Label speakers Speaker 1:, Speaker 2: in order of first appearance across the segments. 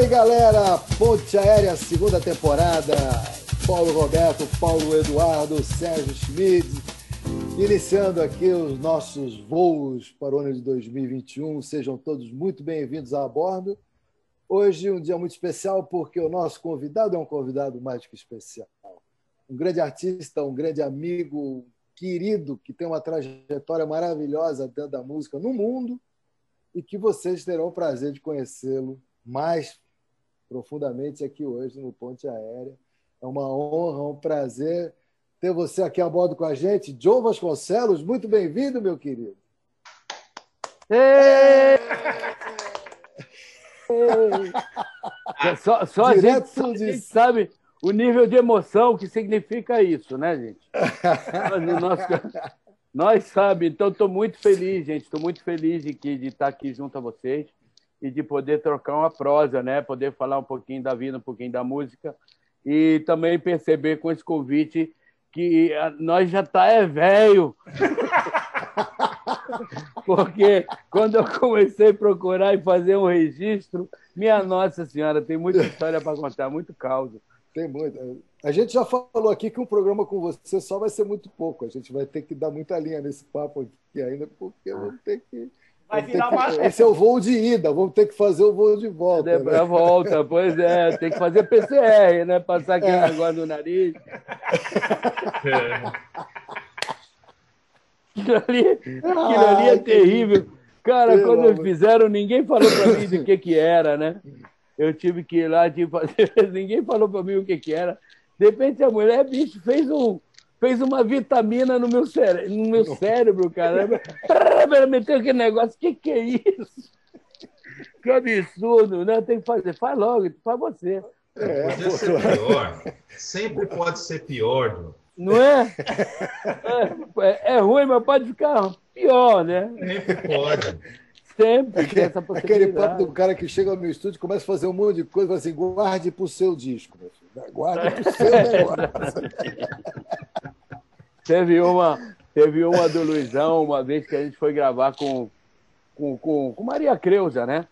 Speaker 1: Oi, galera! Ponte Aérea, segunda temporada. Paulo Roberto, Paulo Eduardo, Sérgio Schmidt. Iniciando aqui os nossos voos para o ano de 2021. Sejam todos muito bem-vindos a bordo. Hoje um dia muito especial porque o nosso convidado é um convidado mais que especial. Um grande artista, um grande amigo, querido, que tem uma trajetória maravilhosa dentro da música no mundo e que vocês terão o prazer de conhecê-lo mais profundamente aqui hoje no Ponte Aérea. É uma honra, um prazer ter você aqui a bordo com a gente. Joe Vasconcelos, muito bem-vindo, meu querido.
Speaker 2: Ei! Ei! Só, só a, gente, só a gente sabe o nível de emoção que significa isso, né, gente? Nós, nós sabe, então estou muito feliz, gente. Estou muito feliz de, que, de estar aqui junto a vocês e de poder trocar uma prosa, né? Poder falar um pouquinho da vida, um pouquinho da música e também perceber com esse convite que nós já tá é velho. Porque quando eu comecei a procurar e fazer um registro, minha Nossa Senhora, tem muita história para contar, muito caos.
Speaker 1: Tem muito. A gente já falou aqui que um programa com você só vai ser muito pouco. A gente vai ter que dar muita linha nesse papo aqui ainda, porque vamos ter que. Vai virar que... Esse é o voo de ida, vamos ter que fazer o voo de volta.
Speaker 2: É, né? Volta, pois é, tem que fazer PCR, né? Passar aquele é. negócio no nariz. Aquilo ali, aquilo ali é terrível. Cara, Pelo quando eles fizeram, ninguém falou para mim do que, que era, né? Eu tive que ir lá, tive fazer. ninguém falou para mim o que, que era. De repente a mulher, bicho, fez, um, fez uma vitamina no meu, cére no meu cérebro, cara. Meteu aquele negócio, o que, que é isso? Que absurdo, né? Tem que fazer, faz logo, faz você.
Speaker 3: É, Podia ser pior. Sempre pode ser pior,
Speaker 2: Não é? é? É, ruim, mas pode ficar pior, né?
Speaker 3: Sempre pode.
Speaker 2: Sempre aquele, essa
Speaker 1: possibilidade. Aquele papo do cara que chega no meu estúdio e começa a fazer um monte de coisa, fala assim, guarde para o seu disco, meu Guarde para o seu negócio.
Speaker 2: teve, uma, teve uma do Luizão, uma vez que a gente foi gravar com, com, com, com Maria Creuza, né?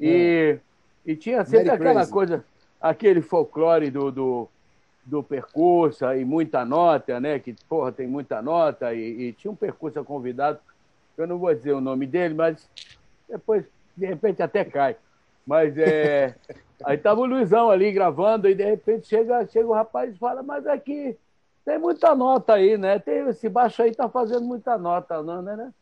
Speaker 2: E, é. e tinha sempre Mary aquela Crazy. coisa, aquele folclore do, do, do percurso e muita nota, né? Que, porra, tem muita nota. E, e tinha um percurso convidado, eu não vou dizer o nome dele, mas depois, de repente, até cai. Mas é. Aí tava o Luizão ali gravando, e de repente chega, chega o rapaz e fala, mas aqui tem muita nota aí, né? Tem, esse baixo aí tá fazendo muita nota, não, né, né?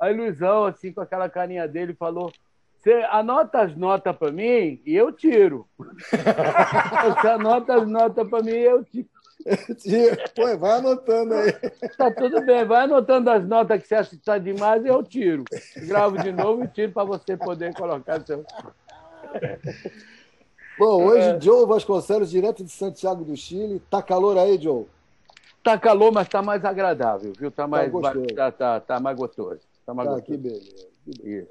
Speaker 2: Aí Luizão, assim, com aquela carinha dele, falou: Você anota as notas para mim e eu tiro. Você anota as notas para mim e eu tiro.
Speaker 1: Pô, vai anotando aí.
Speaker 2: Tá tudo bem, vai anotando as notas que você acha que está demais e eu tiro. Gravo de novo e tiro para você poder colocar seu.
Speaker 1: Bom, hoje é... Joe Vasconcelos, direto de Santiago do Chile. Tá calor aí, Joe?
Speaker 2: Tá calor, mas tá mais agradável, viu? Tá, tá mais, tá, gostoso. Tá, tá, tá mais gostoso. Tá mais tá,
Speaker 1: gostoso. Que beleza. Que beleza.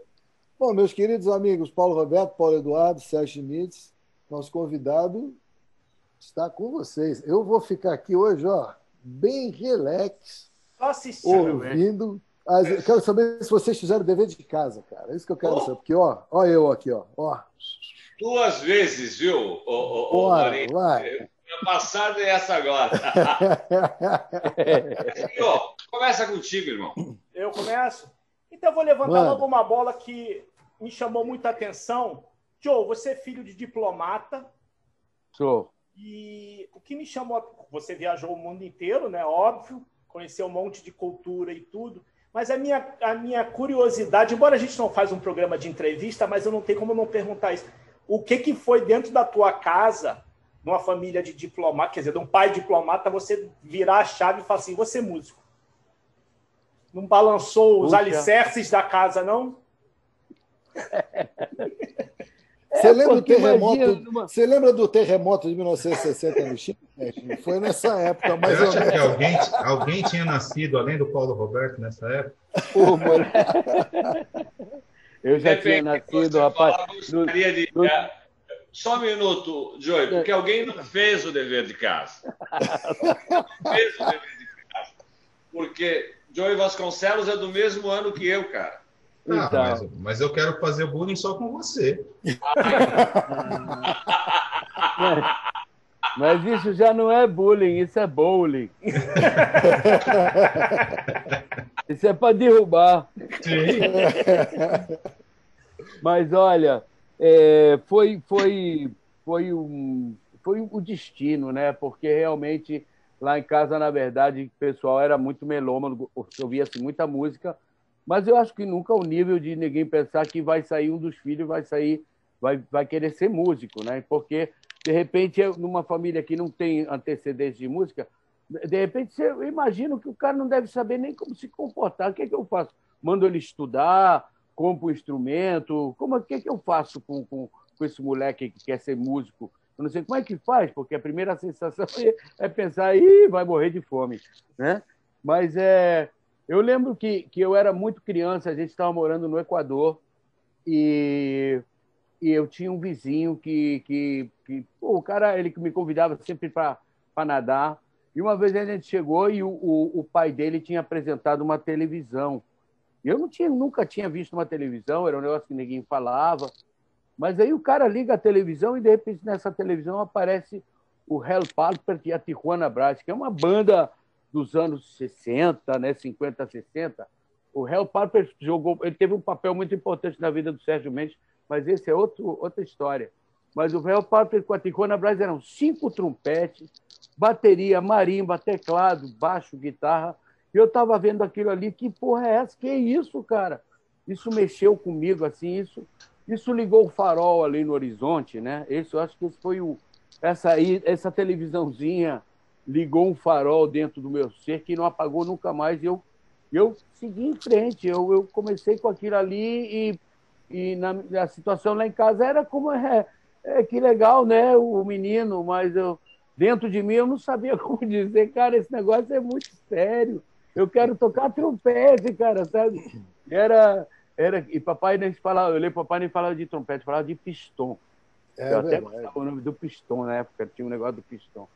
Speaker 1: Bom, meus queridos amigos Paulo Roberto, Paulo Eduardo, Sérgio Schmitz, nosso convidado está com vocês. Eu vou ficar aqui hoje, ó, bem relax, ouvindo. As... Eu quero saber se vocês fizeram o dever de casa, cara. É isso que eu quero oh. saber. Porque, ó, ó eu aqui, ó. ó.
Speaker 4: Duas vezes, viu, ô, ô,
Speaker 1: Bora, vai.
Speaker 4: Passada e essa agora. começa contigo, irmão.
Speaker 5: Eu começo? Então eu vou levantar Mano. logo uma bola que me chamou muita atenção. Joe, você é filho de diplomata.
Speaker 2: Sou.
Speaker 5: E o que me chamou, você viajou o mundo inteiro, né? Óbvio, conheceu um monte de cultura e tudo. Mas a minha, a minha curiosidade, embora a gente não faz um programa de entrevista, mas eu não tenho como não perguntar isso. O que, que foi dentro da tua casa, numa família de diplomata, quer dizer, de um pai diplomata, você virar a chave e falar assim, você é músico? Não balançou os Puxa. alicerces da casa, não?
Speaker 1: Você, é, lembra do terremoto, numa... você lembra do terremoto de 1960 no Chile? Foi nessa época, mais
Speaker 3: Você acha que alguém, alguém tinha nascido além do Paulo Roberto nessa época? Pô,
Speaker 2: Eu já tinha nascido, rapaz. No,
Speaker 4: de... no... Só um minuto, Joey, porque alguém não fez o dever de casa. Não fez o dever de casa. Porque Joey Vasconcelos é do mesmo ano que eu, cara.
Speaker 3: Ah, então. mas, mas, eu quero fazer bullying só com você.
Speaker 2: mas isso já não é bullying, isso é bowling. isso é para derrubar. Sim. Mas olha, é, foi, foi, foi, um, foi o destino, né? Porque realmente lá em casa, na verdade, o pessoal era muito melômano, ouvia-se muita música mas eu acho que nunca o nível de ninguém pensar que vai sair um dos filhos, vai sair, vai, vai querer ser músico, né? Porque, de repente, numa família que não tem antecedentes de música, de repente, você, eu imagino que o cara não deve saber nem como se comportar. O que é que eu faço? Mando ele estudar, compro um instrumento? Como, o que é que eu faço com, com, com esse moleque que quer ser músico? Eu não sei como é que faz, porque a primeira sensação é pensar, ih, vai morrer de fome, né? Mas é, eu lembro que, que eu era muito criança, a gente estava morando no Equador e, e eu tinha um vizinho que, que, que pô, o cara ele me convidava sempre para nadar. E uma vez a gente chegou e o, o, o, pai dele tinha apresentado uma televisão. Eu não tinha, nunca tinha visto uma televisão, era um negócio que ninguém falava. Mas aí o cara liga a televisão e de repente nessa televisão aparece o Hell Palper e a Tijuana Brass, que é uma banda dos anos 60, né, 50, 60, o Hell Piper jogou, ele teve um papel muito importante na vida do Sérgio Mendes, mas esse é outro, outra história. Mas o Hell Piper com a Ticona Brás eram cinco trompetes, bateria, marimba, teclado, baixo, guitarra. E eu estava vendo aquilo ali, que porra é essa? Que é isso, cara? Isso mexeu comigo, assim, isso, isso ligou o farol ali no horizonte, né? Esse, eu acho que esse foi o, essa, aí, essa televisãozinha ligou um farol dentro do meu ser que não apagou nunca mais. Eu, eu segui em frente, eu, eu comecei com aquilo ali e, e na, a situação lá em casa era como é, é que legal, né? O menino, mas eu, dentro de mim eu não sabia como dizer, cara, esse negócio é muito sério. Eu quero tocar trompete, cara, sabe? Era, era e papai nem falava, eu lembro papai nem falava de trompete, falava de pistão. É, eu até gostava o nome do pistão na época, tinha um negócio do pistão.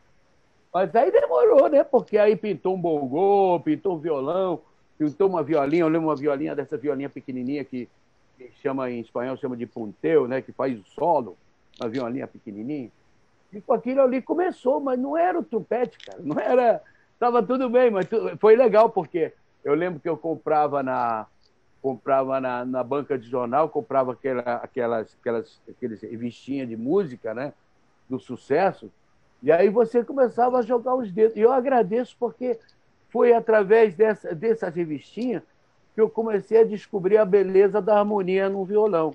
Speaker 2: Mas aí demorou, né? Porque aí pintou um bongô, pintou um violão, pintou uma violinha, eu lembro uma violinha dessa violinha pequenininha que, que chama em espanhol, chama de punteu, né? Que faz o solo, uma violinha pequenininha. E com aquilo ali começou, mas não era o trompete, cara. Não era... Tava tudo bem, mas foi legal, porque eu lembro que eu comprava na comprava na, na banca de jornal, comprava aquela, aquelas, aquelas aqueles revistinhas de música, né? Do sucesso, e aí você começava a jogar os dedos. E eu agradeço porque foi através dessa, dessa revistinha que eu comecei a descobrir a beleza da harmonia no violão.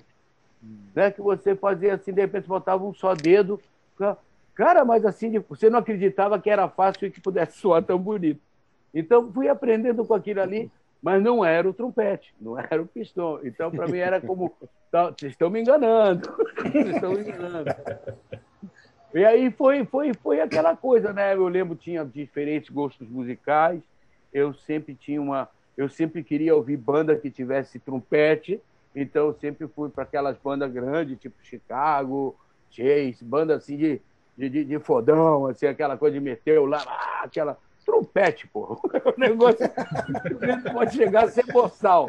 Speaker 2: Hum. Né? Que você fazia assim, de repente botava um só dedo. Cara, mas assim, você não acreditava que era fácil e que pudesse soar tão bonito. Então, fui aprendendo com aquilo ali, mas não era o trompete, não era o pistão. Então, para mim, era como: tá, vocês estão me enganando, vocês estão me enganando. E aí foi, foi, foi aquela coisa, né? Eu lembro tinha diferentes gostos musicais. Eu sempre tinha uma, eu sempre queria ouvir banda que tivesse trompete. Então eu sempre fui para aquelas bandas grandes, tipo Chicago, Chase, banda assim de, de, de, fodão, assim, aquela coisa de meteu lá, aquela trompete, porra. O negócio pode chegar a ser boçal.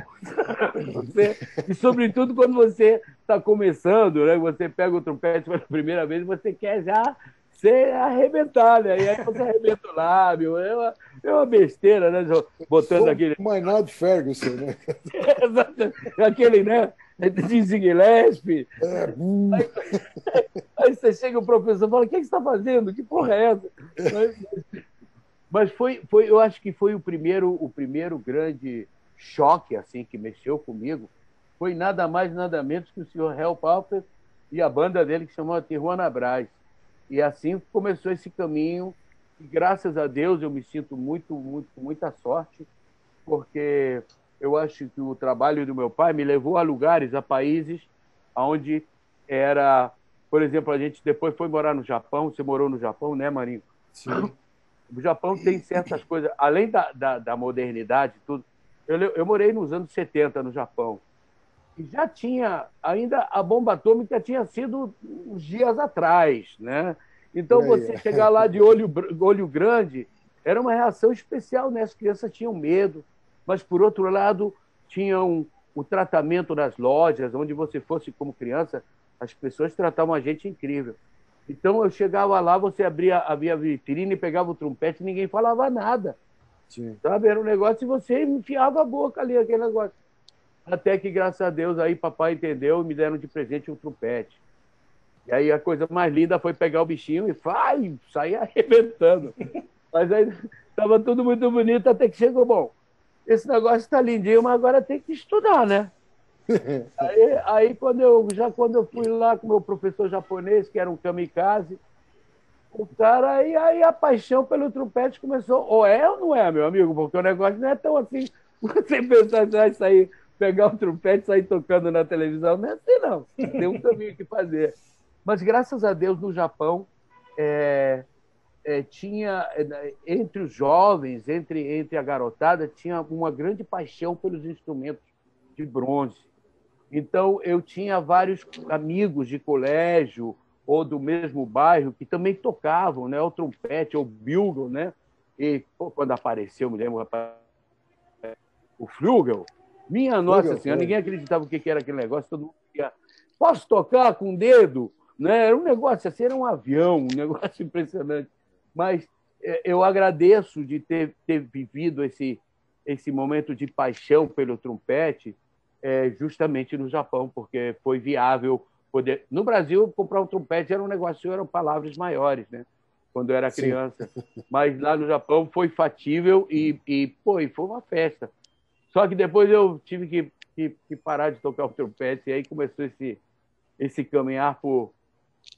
Speaker 2: Você, e sobretudo quando você está começando, né? Você pega o trompete pela primeira vez, você quer já ser arrebentar, né? E aí você arrebenta o lábio. É uma, é uma besteira, né? Botando aquele.
Speaker 1: Maynard Ferguson, né?
Speaker 2: Exatamente. Aquele, né? Dizzy Gillespie. É. Aí, aí, você chega o professor e fala: O que, é que você está fazendo? Que porra é essa? Mas foi, foi, eu acho que foi o primeiro, o primeiro grande choque assim que mexeu comigo. Foi nada mais nada menos que o senhor Hell Pauper e a banda dele que chamou Tijuana Brás. E assim começou esse caminho. E graças a Deus eu me sinto muito, muito, muita sorte, porque eu acho que o trabalho do meu pai me levou a lugares, a países onde era, por exemplo, a gente depois foi morar no Japão. Você morou no Japão, né, Marinho?
Speaker 1: Sim.
Speaker 2: O Japão tem certas coisas, além da, da, da modernidade, tudo. Eu, eu morei nos anos 70 no Japão. E já tinha, ainda a bomba atômica tinha sido uns dias atrás, né? Então você chegar lá de olho, olho grande era uma reação especial, né? As crianças tinham medo, mas por outro lado tinham o tratamento nas lojas, onde você fosse como criança, as pessoas tratavam a gente incrível. Então eu chegava lá, você abria, abria a vitrine, pegava o trompete e ninguém falava nada. Sim. Sabe? Era um negócio e você enfiava a boca ali, aquele negócio. Até que, graças a Deus, aí papai entendeu e me deram de presente um trompete. E aí a coisa mais linda foi pegar o bichinho e vai, sair arrebentando. Mas aí estava tudo muito bonito até que chegou, bom, esse negócio está lindinho, mas agora tem que estudar, né? aí, aí quando eu já quando eu fui lá com meu professor japonês, que era um kamikaze, o cara, aí, aí a paixão pelo trompete começou. Ou é ou não é, meu amigo? Porque o negócio não é tão assim. Você pensar que vai sair, pegar o trompete e sair tocando na televisão. Não é assim, não. Tem um caminho que fazer. Mas graças a Deus, no Japão, é, é, tinha, entre os jovens, entre, entre a garotada, tinha uma grande paixão pelos instrumentos de bronze. Então, eu tinha vários amigos de colégio ou do mesmo bairro que também tocavam, né? O trompete, ou bugle, né? E pô, quando apareceu, me lembro, o Flugel, minha nossa senhora, ninguém acreditava o que era aquele negócio, todo mundo ia, posso tocar com o dedo? Né? Era um negócio assim, era um avião, um negócio impressionante. Mas é, eu agradeço de ter, ter vivido esse, esse momento de paixão pelo trompete é, justamente no Japão, porque foi viável poder. No Brasil, comprar um trompete era um negócio, eram palavras maiores, né? Quando eu era criança. Sim. Mas lá no Japão foi fatível e, e, pô, e foi uma festa. Só que depois eu tive que, que, que parar de tocar o trompete e aí começou esse, esse caminhar por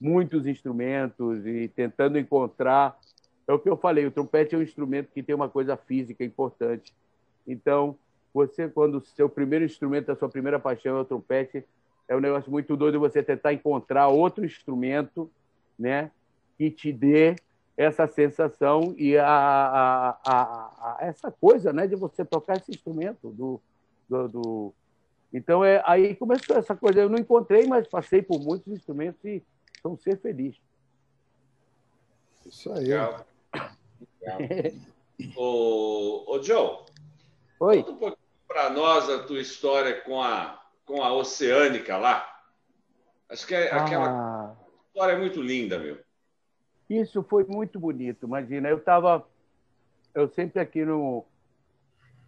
Speaker 2: muitos instrumentos e tentando encontrar. É o que eu falei, o trompete é um instrumento que tem uma coisa física importante. Então, você, quando o seu primeiro instrumento, a sua primeira paixão é o trompete, é um negócio muito doido você tentar encontrar outro instrumento né, que te dê essa sensação e a, a, a, a essa coisa né, de você tocar esse instrumento. Do, do, do... Então, é, aí começou essa coisa. Eu não encontrei, mas passei por muitos instrumentos e são ser feliz.
Speaker 1: Isso aí.
Speaker 4: Legal. Legal. ô, ô, Joe,
Speaker 2: Oi.
Speaker 4: conta um pouquinho para nós a tua história com a com a Oceânica lá. Acho que é, aquela ah. história é muito linda, meu.
Speaker 2: Isso foi muito bonito. Imagina, eu estava. Eu sempre aqui no.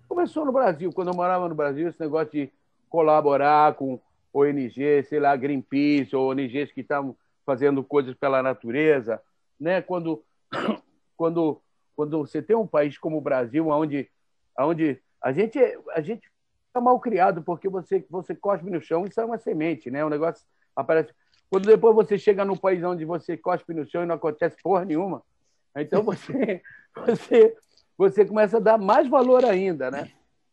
Speaker 2: Começou no Brasil, quando eu morava no Brasil, esse negócio de colaborar com ONG, sei lá, Greenpeace, ou ONGs que estavam fazendo coisas pela natureza. Né? Quando, quando, quando você tem um país como o Brasil, onde, onde a, gente, a gente Tá mal criado, porque você, você cospe no chão, isso é uma semente, né? O negócio aparece. Quando depois você chega num país onde você cospe no chão e não acontece porra nenhuma, então você, você, você começa a dar mais valor ainda, né?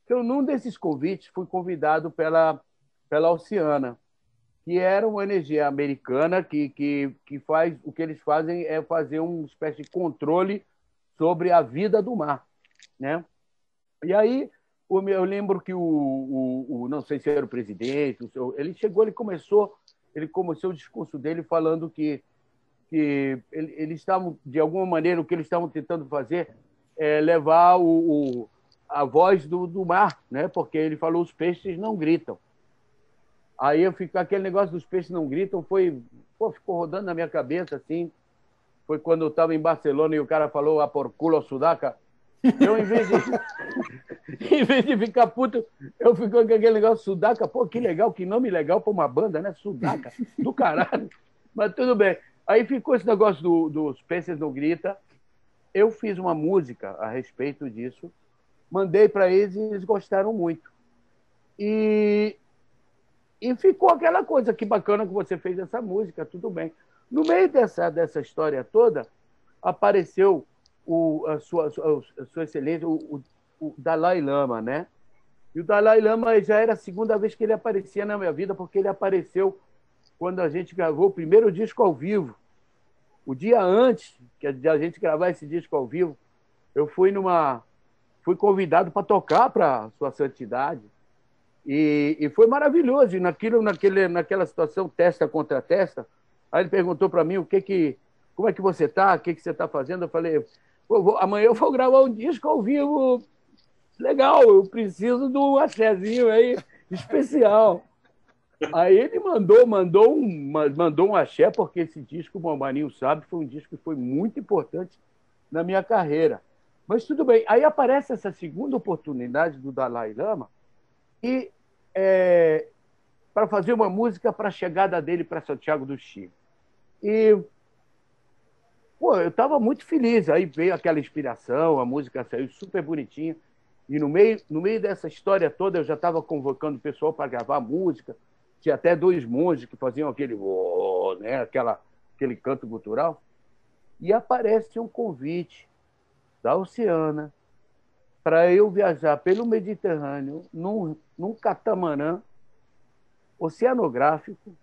Speaker 2: Eu, num desses convites, fui convidado pela, pela Oceana, que era uma ONG americana que, que, que faz o que eles fazem é fazer uma espécie de controle sobre a vida do mar, né? E aí eu lembro que o, o, o, não sei se era o presidente, o seu, ele chegou, ele começou, ele começou o discurso dele falando que que eles estavam de alguma maneira o que eles estavam tentando fazer é levar o, o a voz do, do, mar, né? Porque ele falou os peixes não gritam. Aí eu fico aquele negócio dos peixes não gritam foi pô, ficou rodando na minha cabeça assim. Foi quando eu estava em Barcelona e o cara falou a por culo sudaca eu, em vez de, em vez de ficar puto, eu fico com aquele negócio Sudaca. Pô, que legal, que nome legal para uma banda, né? Sudaca, do caralho. Mas tudo bem. Aí ficou esse negócio do, dos Peces Não Grita. Eu fiz uma música a respeito disso, mandei para eles e eles gostaram muito. E, e ficou aquela coisa, que bacana que você fez essa música, tudo bem. No meio dessa, dessa história toda, apareceu o, a, sua, a sua excelência, o, Dalai Lama, né? E o Dalai Lama já era a segunda vez que ele aparecia na minha vida, porque ele apareceu quando a gente gravou o primeiro disco ao vivo. O dia antes de a gente gravar esse disco ao vivo, eu fui numa fui convidado para tocar para sua santidade e, e, foi maravilhoso. E naquilo, naquele, naquela situação testa contra testa, aí ele perguntou para mim o que que como é que você está, o que que você está fazendo. Eu falei vou, amanhã eu vou gravar um disco ao vivo legal, eu preciso do axézinho aí. especial. Aí ele mandou, mandou um, mandou um axé, porque esse disco, o Maninho sabe, foi um disco que foi muito importante na minha carreira. Mas tudo bem. Aí aparece essa segunda oportunidade do Dalai Lama e é, para fazer uma música para a chegada dele para Santiago do Chile. E pô, eu estava muito feliz. Aí veio aquela inspiração, a música saiu super bonitinha. E no meio, no meio dessa história toda, eu já estava convocando o pessoal para gravar música. Tinha até dois monges que faziam aquele, né, aquela, aquele canto cultural. E aparece um convite da Oceana para eu viajar pelo Mediterrâneo num, num catamarã oceanográfico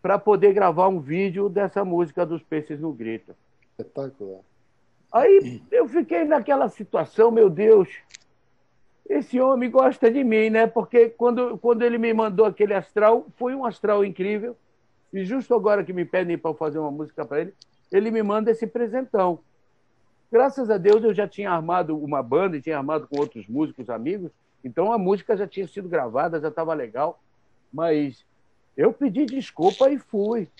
Speaker 2: para poder gravar um vídeo dessa música dos Peixes no Grito.
Speaker 1: Espetacular.
Speaker 2: Aí eu fiquei naquela situação, meu Deus, esse homem gosta de mim, né? Porque quando, quando ele me mandou aquele astral, foi um astral incrível. E justo agora que me pedem para fazer uma música para ele, ele me manda esse presentão. Graças a Deus eu já tinha armado uma banda e tinha armado com outros músicos amigos, então a música já tinha sido gravada, já estava legal. Mas eu pedi desculpa e fui.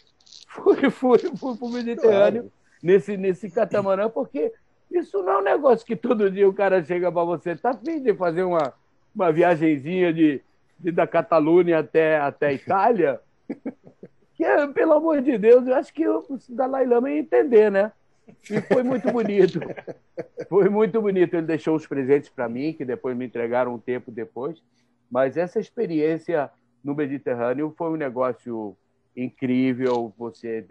Speaker 2: Fui, fui, fui para o Mediterrâneo claro. Nesse, nesse catamarã, porque isso não é um negócio que todo dia o cara chega para você, tá afim de fazer uma, uma viagenzinha de, de da Catalunha até, até Itália? que, pelo amor de Deus, eu acho que o Dalai Lama ia entender, né? E foi muito bonito. Foi muito bonito. Ele deixou os presentes para mim, que depois me entregaram um tempo depois. Mas essa experiência no Mediterrâneo foi um negócio incrível. Você,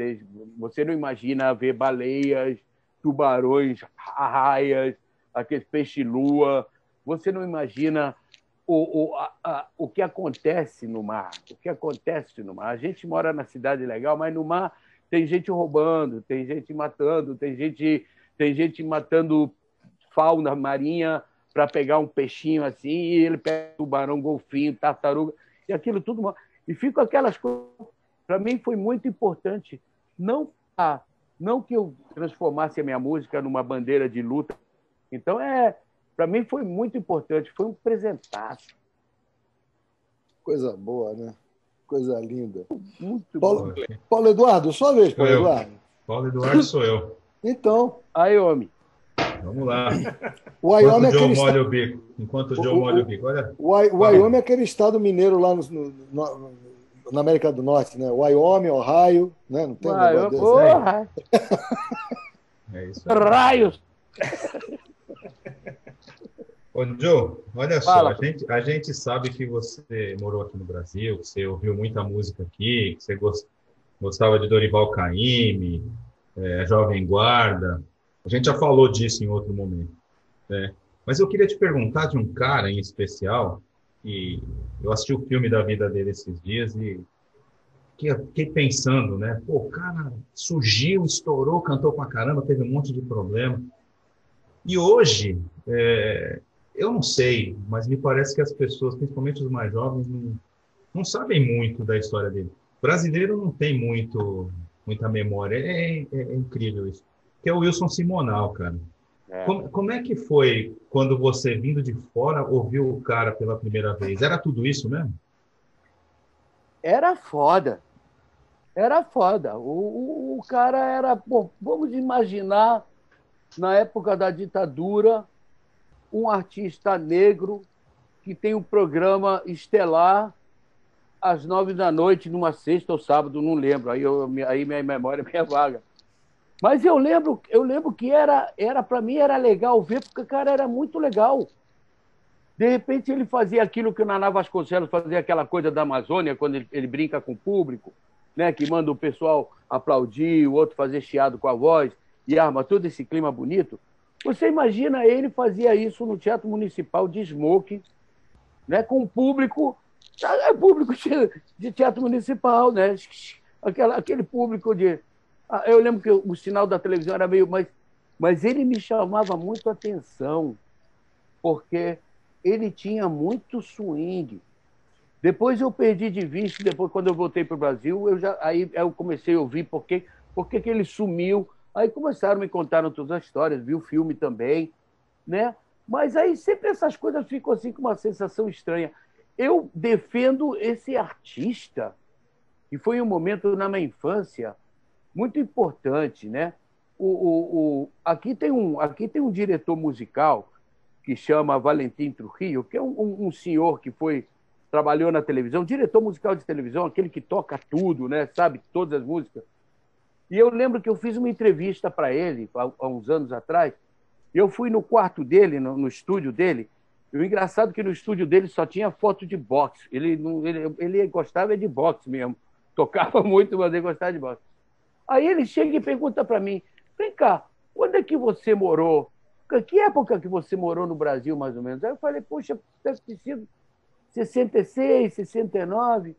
Speaker 2: você não imagina ver baleias, tubarões, raias, aquele peixe-lua. Você não imagina o, o, a, a, o que acontece no mar. O que acontece no mar. A gente mora na cidade legal, mas no mar tem gente roubando, tem gente matando, tem gente, tem gente matando fauna marinha para pegar um peixinho assim, e ele pega tubarão, golfinho, tartaruga, e aquilo tudo. E fica aquelas coisas. Para mim foi muito importante, não, a, não que eu transformasse a minha música numa bandeira de luta. Então, é, para mim foi muito importante, foi um presentaço.
Speaker 1: Coisa boa, né? Coisa linda.
Speaker 2: Muito
Speaker 1: Paulo, bom. Paulo Eduardo, sua vez, Paulo Eduardo.
Speaker 3: Paulo Eduardo sou eu.
Speaker 1: Então.
Speaker 2: Aí, homem.
Speaker 3: Vamos lá.
Speaker 1: O Wyoming
Speaker 3: é aquele molha estado... o bico. Enquanto o Joe molha o bico. Olha.
Speaker 1: O Wyoming é aquele estado mineiro lá no, no, no, na América do Norte, né? Wyoming, Ohio, né? Não tem
Speaker 2: Wyoming, um oh,
Speaker 3: É isso.
Speaker 2: Raios!
Speaker 3: Ô, Joe, olha Fala. só, a gente, a gente sabe que você morou aqui no Brasil, que você ouviu muita música aqui, que você gostava de Dorival Caymmi, é, Jovem Guarda. A gente já falou disso em outro momento. Né? Mas eu queria te perguntar de um cara em especial, e eu assisti o filme da vida dele esses dias e fiquei pensando, né? Pô, o cara surgiu, estourou, cantou pra caramba, teve um monte de problema. E hoje, é, eu não sei, mas me parece que as pessoas, principalmente os mais jovens, não, não sabem muito da história dele. O brasileiro não tem muito, muita memória. É, é, é incrível isso. Que é o Wilson Simonal, cara. É. Como, como, é que foi quando você, vindo de fora, ouviu o cara pela primeira vez? Era tudo isso mesmo?
Speaker 2: Era foda. Era foda. O, o, o cara era. Bom, vamos imaginar, na época da ditadura, um artista negro que tem um programa estelar às nove da noite, numa sexta ou sábado, não lembro. Aí, eu, aí minha memória é minha vaga. Mas eu lembro, eu lembro que era, era para mim era legal ver, porque cara era muito legal. De repente ele fazia aquilo que o Naná Vasconcelos fazia, aquela coisa da Amazônia, quando ele, ele brinca com o público, né, que manda o pessoal aplaudir, o outro fazer chiado com a voz, e arma todo esse clima bonito. Você imagina ele fazia isso no Teatro Municipal de Smoke, né, com o público, é público de teatro municipal, né? Aquela, aquele público de. Ah, eu lembro que o sinal da televisão era meio. Mas, mas ele me chamava muito a atenção, porque ele tinha muito swing. Depois eu perdi de vista, depois, quando eu voltei para o Brasil, eu já, aí eu comecei a ouvir por que, que, ele sumiu Aí começaram a me contar todas as histórias, vi o filme também, né? Mas aí sempre essas coisas ficam assim com uma sensação estranha. eu defendo esse artista, que foi um momento na minha infância muito importante, né? O, o, o, aqui, tem um, aqui tem um diretor musical que chama Valentim Trujillo, que é um, um, um senhor que foi trabalhou na televisão, diretor musical de televisão, aquele que toca tudo, né? Sabe todas as músicas. E eu lembro que eu fiz uma entrevista para ele há, há, uns anos atrás. Eu fui no quarto dele, no, no, estúdio dele. E o engraçado é que no estúdio dele só tinha foto de boxe. Ele, ele, ele gostava de boxe mesmo. Tocava muito, mas ele gostava de boxe. Aí ele chega e pergunta para mim: vem cá, quando é que você morou? Que época que você morou no Brasil, mais ou menos? Aí eu falei: poxa, deve ter sido 66, 69.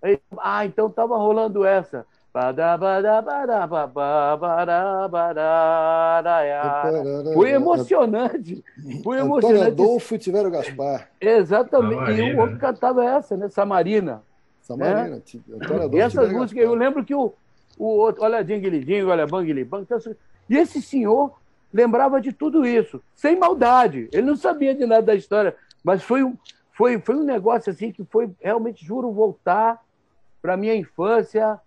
Speaker 2: Aí, ah, então estava rolando essa. Foi emocionante. Foi emocionante. Antônio
Speaker 1: Adolfo e Tiveram Gaspar.
Speaker 2: Exatamente. Samarina. E o outro cantava essa, né? Samarina.
Speaker 1: Samarina. Né?
Speaker 2: E essas músicas, eu lembro que o, o outro, olha Dingle, olha Bang Bang. Então, e esse senhor lembrava de tudo isso, sem maldade. Ele não sabia de nada da história, mas foi um, foi, foi um negócio assim que foi realmente, juro, voltar para minha infância,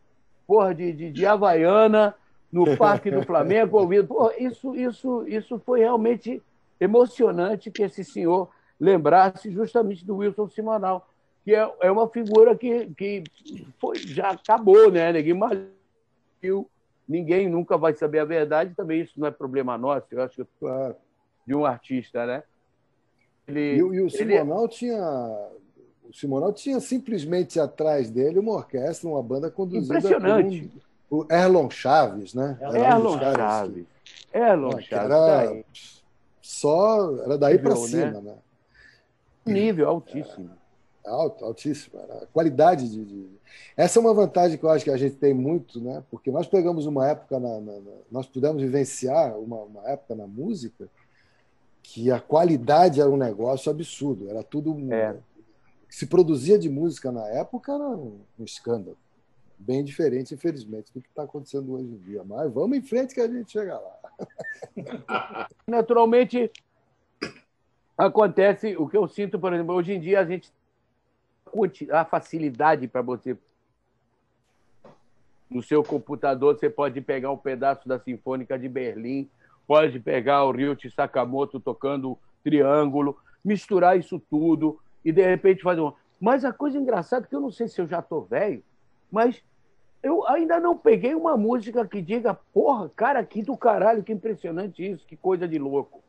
Speaker 2: porra, de, de, de Havaiana, no Parque do Flamengo, ouvindo. Porra, isso, isso, isso foi realmente emocionante que esse senhor lembrasse justamente do Wilson Simonal, que é, é uma figura que, que foi, já acabou, né? Ninguém mais ninguém nunca vai saber a verdade, também isso não é problema nosso, eu acho que claro. de um artista, né?
Speaker 1: Ele, e, e, o Simonal ele... tinha o Simonal tinha simplesmente atrás dele uma orquestra, uma banda conduzida
Speaker 2: Impressionante.
Speaker 1: um, o Erlon Chaves, né?
Speaker 2: Erlon Chaves. Erlon Chaves.
Speaker 1: Era só era daí para cima, né? né?
Speaker 2: Nível altíssimo.
Speaker 1: É, alto, altíssimo. A qualidade de, de, Essa é uma vantagem que eu acho que a gente tem muito, né? Porque nós pegamos uma época, na, na, na... nós pudemos vivenciar uma, uma época na música que a qualidade era um negócio absurdo, era tudo é que se produzia de música na época era um, um escândalo. Bem diferente, infelizmente, do que está acontecendo hoje em dia. Mas vamos em frente que a gente chega lá.
Speaker 2: Naturalmente, acontece o que eu sinto, por exemplo, hoje em dia a gente a facilidade para você no seu computador você pode pegar um pedaço da Sinfônica de Berlim, pode pegar o Ryuichi Sakamoto tocando triângulo, misturar isso tudo, e de repente fazer uma. Mas a coisa engraçada é que eu não sei se eu já estou velho, mas eu ainda não peguei uma música que diga, porra, cara, que do caralho, que impressionante isso, que coisa de louco.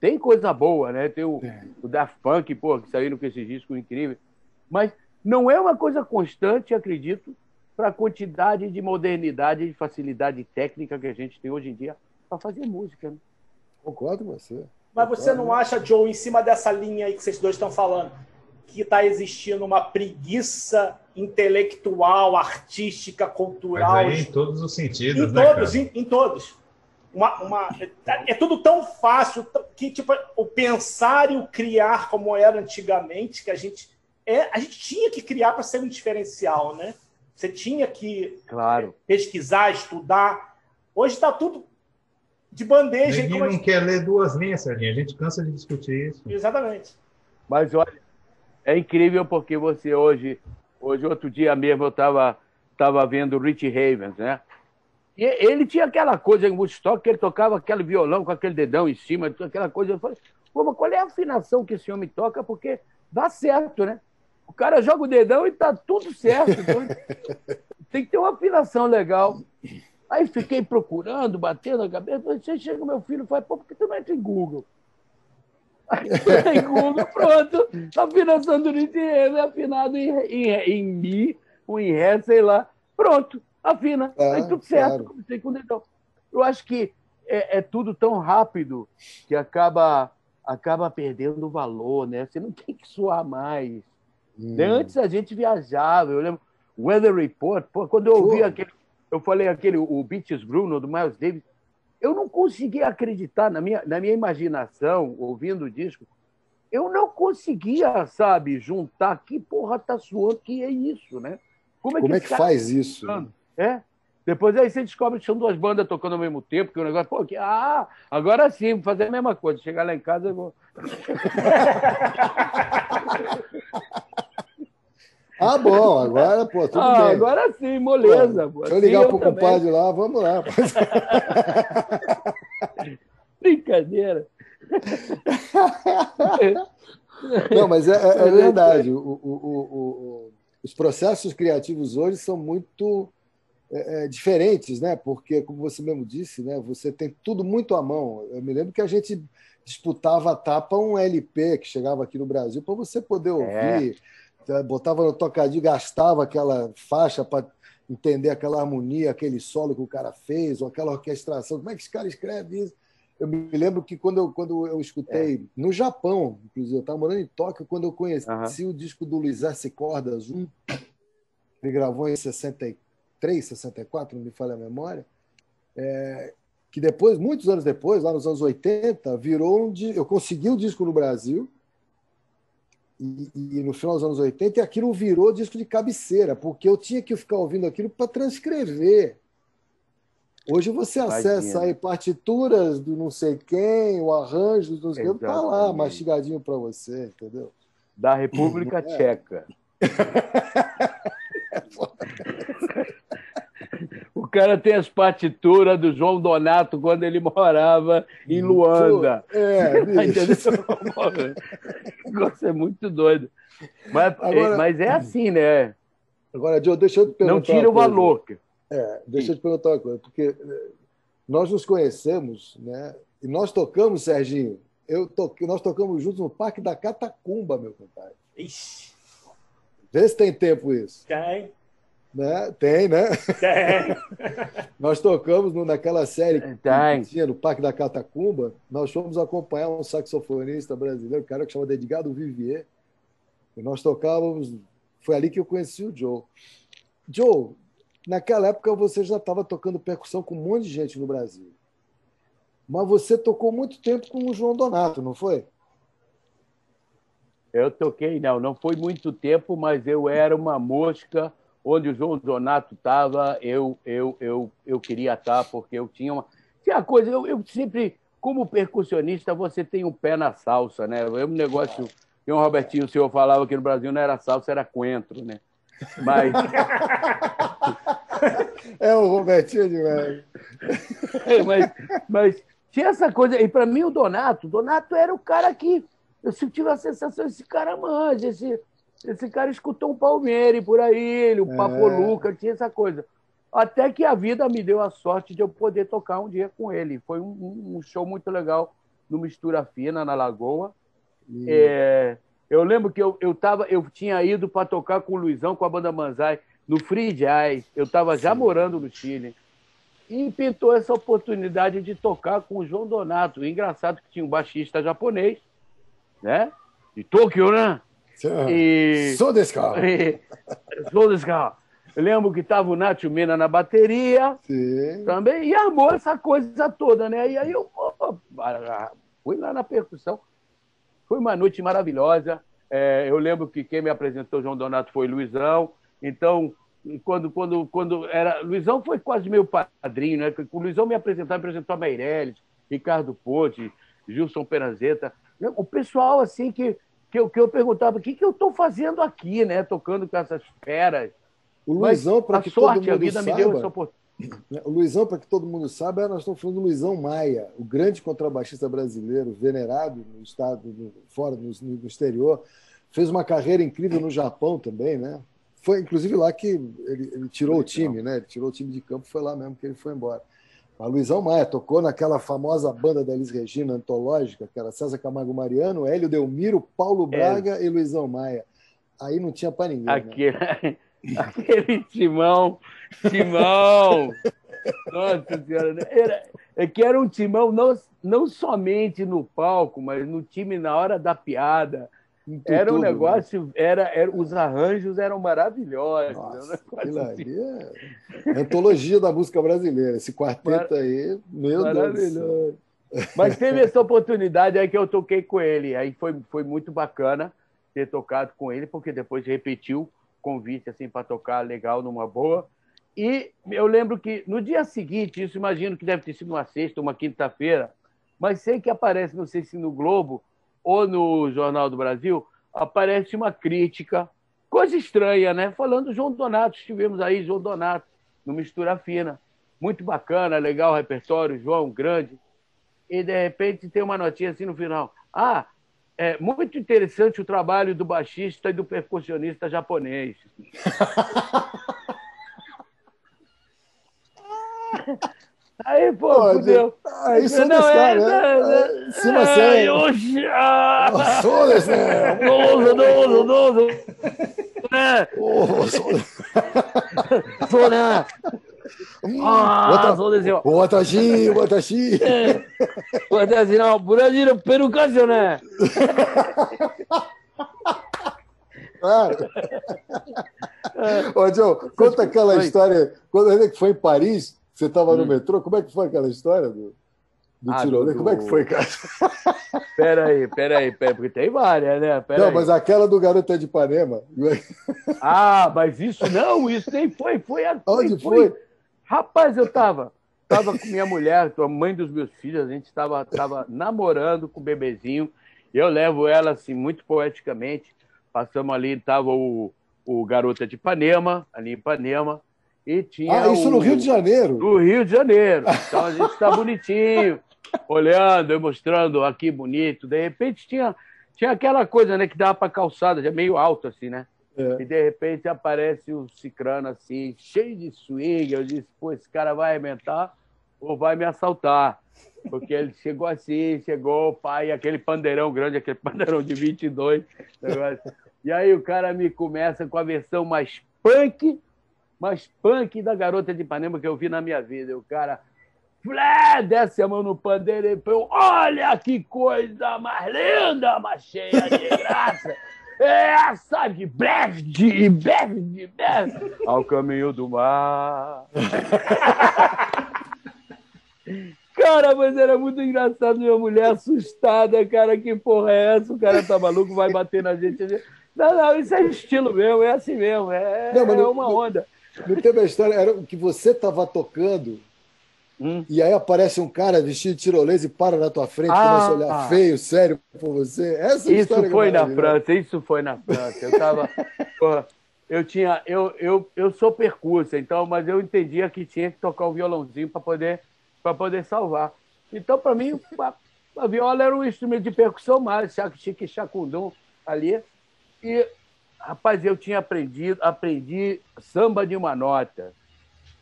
Speaker 2: Tem coisa boa, né? Tem o, é. o Daft Punk, porra, que saíram com esse disco incrível. Mas não é uma coisa constante, acredito, para a quantidade de modernidade e facilidade técnica que a gente tem hoje em dia para fazer música. Né?
Speaker 1: Concordo com você.
Speaker 5: Mas você não acha, Joe, em cima dessa linha aí que vocês dois estão falando, que está existindo uma preguiça intelectual, artística, cultural.
Speaker 3: Mas aí, em todos os sentidos,
Speaker 5: em
Speaker 3: né,
Speaker 5: todos, em, em, todos. Uma, uma, é tudo tão fácil que tipo, o pensar e o criar como era antigamente, que a gente é, a gente tinha que criar para ser um diferencial, né? Você tinha que
Speaker 2: claro.
Speaker 5: pesquisar, estudar. Hoje está tudo de bandeja.
Speaker 3: Ninguém não gente... quer ler duas linhas, Serginho. A gente cansa de discutir isso.
Speaker 5: Exatamente.
Speaker 2: Mas olha, é incrível porque você hoje, hoje outro dia mesmo eu estava tava vendo Rich Havens, né? E ele tinha aquela coisa em Woodstock que ele tocava aquele violão com aquele dedão em cima, aquela coisa. Eu falei, pô, mas qual é a afinação que esse homem toca? Porque dá certo, né? O cara joga o dedão e tá tudo certo. Então, tem que ter uma afinação legal. Aí fiquei procurando, batendo a cabeça. Você chega, meu filho, fala, pô, por que tu não entra em Google? Aí Google, pronto. Afinação do Nitiero, afinado em, em, em Mi, ou em Ré, sei lá. Pronto, afina. É, aí tudo certo. Claro. Comecei com o dedão. Eu acho que é, é, tudo tão rápido que acaba, acaba perdendo o valor, né? Você não tem que suar mais. Hum. Antes a gente viajava, eu lembro, Weather Report, pô, quando eu ouvi aquele, eu falei aquele, o Beaches Bruno, do Miles Davis, eu não conseguia acreditar na minha, na minha imaginação, ouvindo o disco, eu não conseguia, sabe, juntar que porra tá suando, que é isso, né?
Speaker 1: Como é Como que, é que faz isso?
Speaker 2: É? Depois aí você descobre que são duas bandas tocando ao mesmo tempo, que o negócio, pô, que, ah, agora sim, vou fazer a mesma coisa. Chegar lá em casa, eu vou.
Speaker 1: Ah, bom, agora, pô, tudo ah, bem.
Speaker 2: Agora sim, moleza.
Speaker 1: Pô, deixa eu ligar pro compadre lá, vamos lá.
Speaker 2: Brincadeira.
Speaker 1: Não, mas é, é, é verdade. O, o, o, os processos criativos hoje são muito é, é, diferentes, né? Porque, como você mesmo disse, né? Você tem tudo muito à mão. Eu me lembro que a gente disputava a tapa um LP que chegava aqui no Brasil para você poder ouvir. Botava no tocadinho, gastava aquela faixa para entender aquela harmonia, aquele solo que o cara fez, ou aquela orquestração. Como é que esse cara escreve isso? Eu me lembro que quando eu, quando eu escutei, é. no Japão, inclusive, eu estava morando em Tóquio, quando eu conheci uhum. o disco do Luiz S. Cordas 1, ele gravou em 63, 64, não me falha a memória, é, que depois, muitos anos depois, lá nos anos 80, virou um. Eu consegui o disco no Brasil, e, e, no final dos anos 80, e aquilo virou disco de cabeceira, porque eu tinha que ficar ouvindo aquilo para transcrever. Hoje você acessa aí partituras do não sei quem, o arranjo do não sei quem, está lá mastigadinho para você, entendeu?
Speaker 2: Da República é. Tcheca. o cara tem as partituras do João Donato quando ele morava em Luanda. É, o negócio é muito doido. Mas, Agora, mas é assim, né?
Speaker 1: Agora, Joe, deixa eu te perguntar.
Speaker 2: Não tira o valor.
Speaker 1: É, deixa eu te perguntar uma coisa, porque eh, nós nos conhecemos, né? E nós tocamos, Serginho. Eu toque, nós tocamos juntos no Parque da Catacumba, meu compadre. Ixi. Vê se tem tempo isso.
Speaker 5: Tem.
Speaker 1: Né? Tem, né?
Speaker 5: Tem.
Speaker 1: nós tocamos no, naquela série que tinha no Parque da Catacumba. Nós fomos acompanhar um saxofonista brasileiro, um cara que chama Edgardo Vivier. E nós tocávamos. Foi ali que eu conheci o Joe. Joe, Naquela época você já estava tocando percussão com um monte de gente no Brasil. Mas você tocou muito tempo com o João Donato, não foi?
Speaker 2: Eu toquei, não, não foi muito tempo, mas eu era uma mosca onde o João Donato estava, eu, eu, eu, eu queria estar, porque eu tinha uma. Tinha coisa, eu, eu sempre, como percussionista, você tem um pé na salsa, né? É um negócio. Tem um Robertinho, o senhor falava que no Brasil não era salsa, era coentro, né? Mas.
Speaker 1: é o Robertinho de velho.
Speaker 2: É, mas, mas tinha essa coisa. E para mim, o Donato, o Donato era o cara que. Eu tive a sensação, esse cara manja, esse, esse cara escutou um Palmeiras por aí, ele, o é. Papo Luca, tinha essa coisa. Até que a vida me deu a sorte de eu poder tocar um dia com ele. Foi um, um show muito legal no Mistura Fina, na Lagoa. É, eu lembro que eu, eu, tava, eu tinha ido para tocar com o Luizão, com a banda Manzai, no Free Jazz. Eu estava já morando no Chile. E pintou essa oportunidade de tocar com o João Donato. engraçado que tinha um baixista japonês, né? De Tóquio, né?
Speaker 1: E... Sou desse carro.
Speaker 2: Sou desse carro. Eu lembro que estava o Nacho Mena na bateria Sim. também, e armou essa coisa toda, né? E aí eu fui lá na percussão. Foi uma noite maravilhosa. É, eu lembro que quem me apresentou João Donato foi Luizão. Então, quando, quando, quando era. Luizão foi quase meu padrinho, né? O Luizão me apresentou, me apresentou a Meirelles, Ricardo Pote, Gilson Peranzeta. O pessoal, assim, que, que, eu, que eu perguntava: o que, que eu estou fazendo aqui, né? Tocando com essas feras.
Speaker 1: O Luizão, para que sorte, todo mundo a vida saiba, me deu essa oportunidade. O Luizão, para que todo mundo saiba, nós estamos falando do Luizão Maia, o grande contrabaixista brasileiro, venerado no estado, no, fora, no, no, exterior. Fez uma carreira incrível no Japão também, né? Foi inclusive lá que ele, ele tirou o time, né? Ele tirou o time de campo, foi lá mesmo que ele foi embora. Mas Luizão Maia tocou naquela famosa banda da Elis Regina antológica, que era César Camargo Mariano, Hélio Delmiro, Paulo é. Braga é. e Luizão Maia. Aí não tinha para ninguém. Né?
Speaker 2: Aqui, né? Aquele timão, timão. Nossa Senhora, né? era, é que era um timão não, não somente no palco, mas no time na hora da piada. Era um né? negócio, era, era, os arranjos eram maravilhosos.
Speaker 1: Nossa, um assim. é antologia da música brasileira. Esse quarteto Mar... aí, meu Deus.
Speaker 2: Mas teve essa oportunidade aí que eu toquei com ele. Aí foi, foi muito bacana ter tocado com ele, porque depois repetiu convite assim para tocar legal numa boa. E eu lembro que no dia seguinte, isso imagino que deve ter sido uma sexta, uma quinta-feira, mas sei que aparece, não sei se no Globo ou no Jornal do Brasil, aparece uma crítica coisa estranha, né? Falando João Donato, estivemos aí, João Donato, no Mistura Fina. Muito bacana, legal o repertório, João, grande. E de repente tem uma notinha assim no final. Ah, é muito interessante o trabalho do baixista e do percussionista japonês. Aí, pô, pô fudeu.
Speaker 1: Ah, isso não, é, né? É, Cima é, é, hoje, ah, Soles, né? Doze, doze, doze. Né? Sou, né? Ah, Soles, ó. Watashi, watashi.
Speaker 2: Watashi, não. Brasil, perucação, né?
Speaker 1: Claro. Ô, Joe, conta aquela história. Quando ele foi em Paris, você estava no hum. metrô? Como é que foi aquela história do, do ah? Do... Como é que foi, cara?
Speaker 2: Peraí, peraí, peraí, porque tem várias, né? Pera
Speaker 1: não,
Speaker 2: aí.
Speaker 1: mas aquela do Garota de Ipanema.
Speaker 2: Ah, mas isso não, isso nem foi. foi a,
Speaker 1: Onde foi? foi?
Speaker 2: Rapaz, eu tava, tava com minha mulher, a mãe dos meus filhos, a gente estava tava namorando com o bebezinho. Eu levo ela, assim, muito poeticamente. Passamos ali, tava o, o Garota de Ipanema, ali em Ipanema. E tinha
Speaker 1: ah, isso o... no Rio de Janeiro?
Speaker 2: No Rio de Janeiro. Então a gente está bonitinho, olhando, eu mostrando aqui bonito. De repente tinha, tinha aquela coisa né, que dava para calçada, já meio alto assim, né? É. E de repente aparece o Cicrano assim, cheio de swing. Eu disse, pô, esse cara vai arrebentar ou vai me assaltar? Porque ele chegou assim, chegou pai, aquele pandeirão grande, aquele pandeirão de 22. Negócio. E aí o cara me começa com a versão mais punk mais punk da garota de Ipanema que eu vi na minha vida. O cara Flé, desce a mão no pandeiro e Olha que coisa mais linda, mais cheia de graça. É, sabe, breve, breve, breve, ao caminho do mar. Cara, mas era muito engraçado, minha mulher assustada, cara, que porra é essa? O cara tá maluco, vai bater na gente. Não, não, isso é estilo mesmo, é assim mesmo, é, não, é uma onda.
Speaker 1: Não teve a história, era que você estava tocando hum. e aí aparece um cara vestido de tirolesa e para na tua frente, ah, começa a olhar ah. feio, sério por você. Essa
Speaker 2: isso foi na França, isso foi na França. Eu tava. eu tinha. Eu, eu, eu sou percurso, então, mas eu entendia que tinha que tocar o violãozinho para poder, poder salvar. Então, para mim, a, a, viola era um instrumento de percussão mais, chique chacundum ali. E Rapaz, eu tinha aprendido, aprendi samba de uma nota.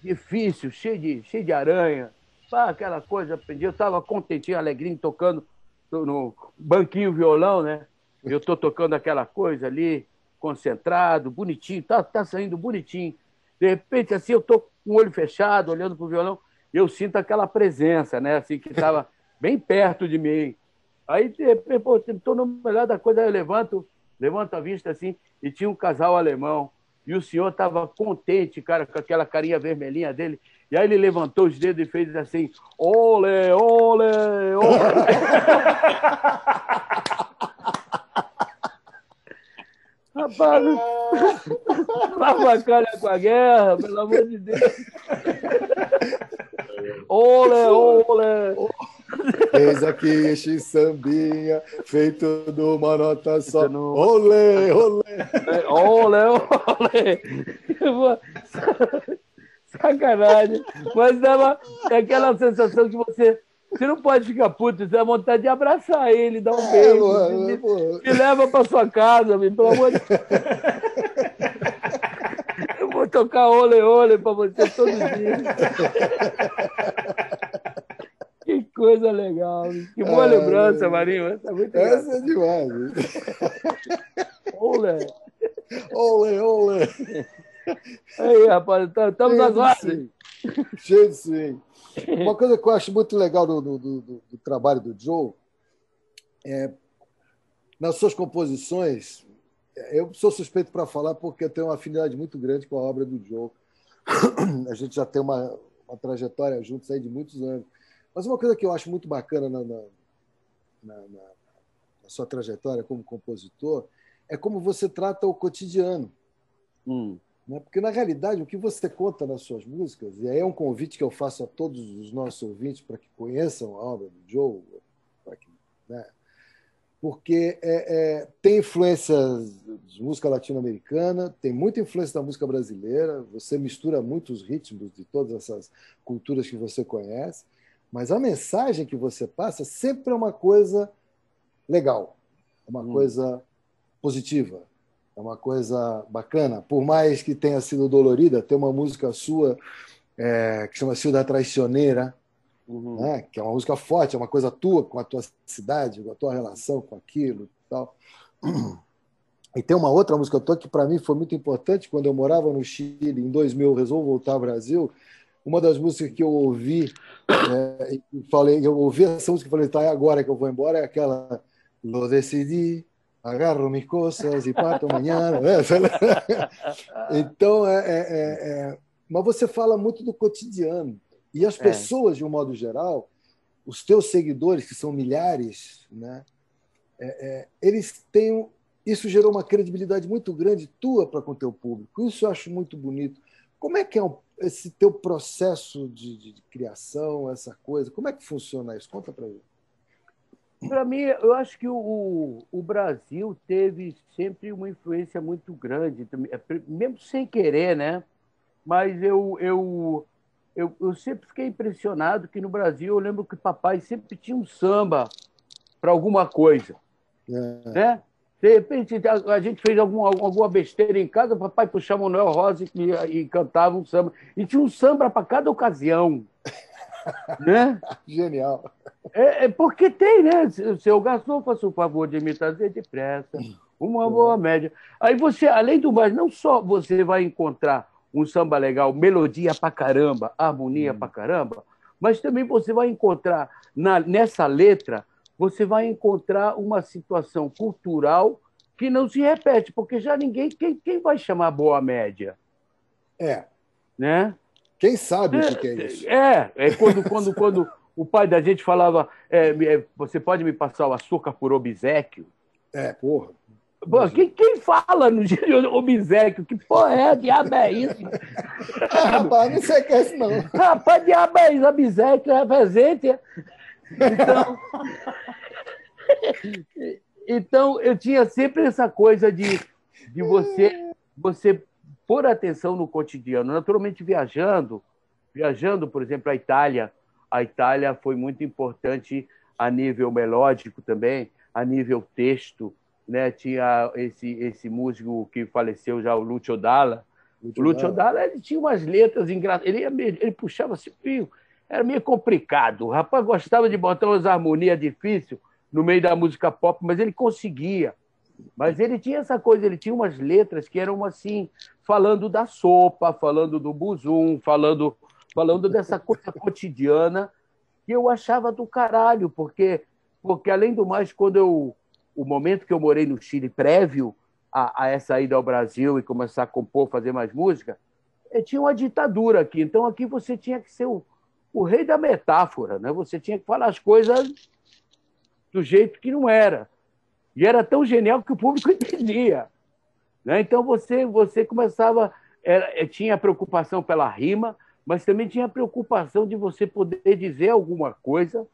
Speaker 2: Difícil, cheio de, cheio de aranha. Pá, aquela coisa, aprendi. Eu estava contentinho, alegrinho, tocando no banquinho violão, né? Eu estou tocando aquela coisa ali, concentrado, bonitinho, tá, tá saindo bonitinho. De repente, assim, eu estou com o olho fechado, olhando para o violão, eu sinto aquela presença, né? Assim, que estava bem perto de mim. Aí, de repente, estou no melhor da coisa, eu levanto, levanto a vista assim, e tinha um casal alemão. E o senhor estava contente, cara, com aquela carinha vermelhinha dele. E aí ele levantou os dedos e fez assim: ole, ole, ole. Rapaz, avacalha com a guerra, pelo amor de Deus. Ole, ole.
Speaker 1: Eis aqui este sambinha, feito numa nota só. No... Olê, olê!
Speaker 2: Olê, olê! Sacanagem. Mas dava aquela sensação que você. Você não pode ficar puto, você tem vontade de abraçar ele, dar um é, beijo. Mano, me, me, leva para sua casa, pelo amor de Eu vou tocar ole ole para você todo dia. Que coisa legal. Que boa é, lembrança, Marinho. Essa é muito
Speaker 1: Essa é demais.
Speaker 2: Olé.
Speaker 1: Olé, olé.
Speaker 2: Aí, rapaz, tá, estamos agora.
Speaker 1: Cheio de swing. Uma coisa que eu acho muito legal do, do, do, do trabalho do Joe é nas suas composições. Eu sou suspeito para falar porque eu tenho uma afinidade muito grande com a obra do Joe. A gente já tem uma, uma trajetória juntos aí de muitos anos. Mas uma coisa que eu acho muito bacana na, na, na, na sua trajetória como compositor é como você trata o cotidiano. Hum. Né? Porque, na realidade, o que você conta nas suas músicas, e aí é um convite que eu faço a todos os nossos ouvintes para que conheçam a obra do Joe, que, né? porque é, é, tem influências de música latino-americana, tem muita influência da música brasileira, você mistura muitos ritmos de todas essas culturas que você conhece, mas a mensagem que você passa sempre é uma coisa legal, é uma hum. coisa positiva, é uma coisa bacana. Por mais que tenha sido dolorida, tem uma música sua é, que chama Ciudad Traicioneira, uhum. né? que é uma música forte, é uma coisa tua, com a tua cidade, com a tua relação com aquilo e tal. E tem uma outra música tua que para mim foi muito importante quando eu morava no Chile em 2000, resolvo voltar ao Brasil. Uma das músicas que eu ouvi, é, falei, eu ouvi essa música e falei, tá, é agora que eu vou embora, é aquela Lo decidi, agarro mis coisas e parto amanhã. então, é, é, é, mas você fala muito do cotidiano. E as pessoas, de um modo geral, os teus seguidores, que são milhares, né, eles têm isso gerou uma credibilidade muito grande tua para com o teu público. Isso eu acho muito bonito. Como é que é esse teu processo de, de, de criação, essa coisa? Como é que funciona isso? Conta para mim.
Speaker 2: Para mim, eu acho que o, o Brasil teve sempre uma influência muito grande, é, mesmo sem querer, né? Mas eu, eu, eu, eu sempre fiquei impressionado que no Brasil, eu lembro que papai sempre tinha um samba para alguma coisa. É. Né? De repente, a gente fez algum, alguma besteira em casa, o papai puxava o Noel Rosa e, e cantava um samba. E tinha um samba para cada ocasião. né?
Speaker 1: Genial.
Speaker 2: É, é, porque tem, né? Seu garçom, faça o favor de me trazer depressa uma boa média. Aí você, além do mais, não só você vai encontrar um samba legal, melodia pra caramba, harmonia hum. pra caramba, mas também você vai encontrar na, nessa letra você vai encontrar uma situação cultural que não se repete, porque já ninguém. Quem, quem vai chamar boa média?
Speaker 1: É.
Speaker 2: Né?
Speaker 1: Quem sabe é, o que é isso?
Speaker 2: É, é quando, quando, quando o pai da gente falava: é, é, você pode me passar o açúcar por obsequio?
Speaker 1: É, porra.
Speaker 2: Pô, quem, quem fala no dia de obsequio? Que porra é? Diabo é isso?
Speaker 1: Ah, rapaz, não sei o que é isso, não.
Speaker 2: Rapaz, diabo é isso, obsequio é presente. Então, então eu tinha sempre essa coisa de, de você, você pôr atenção no cotidiano. Naturalmente, viajando, viajando, por exemplo, a Itália, a Itália foi muito importante a nível melódico também, a nível texto. Né? Tinha esse, esse músico que faleceu já, o Lucio Dalla. o Lucio Dalla ele tinha umas letras engraçadas. Ele, ele puxava assim, era meio complicado. O rapaz gostava de botar umas harmonias difíceis no meio da música pop, mas ele conseguia. Mas ele tinha essa coisa, ele tinha umas letras que eram assim, falando da sopa, falando do buzum, falando, falando dessa coisa cotidiana que eu achava do caralho, porque, porque além do mais, quando eu. O momento que eu morei no Chile, prévio a, a essa ida ao Brasil e começar a compor, fazer mais música, eh, tinha uma ditadura aqui. Então aqui você tinha que ser o, o rei da metáfora, né? Você tinha que falar as coisas do jeito que não era. E era tão genial que o público entendia. Né? Então você, você começava. Era, eh, tinha preocupação pela rima, mas também tinha preocupação de você poder dizer alguma coisa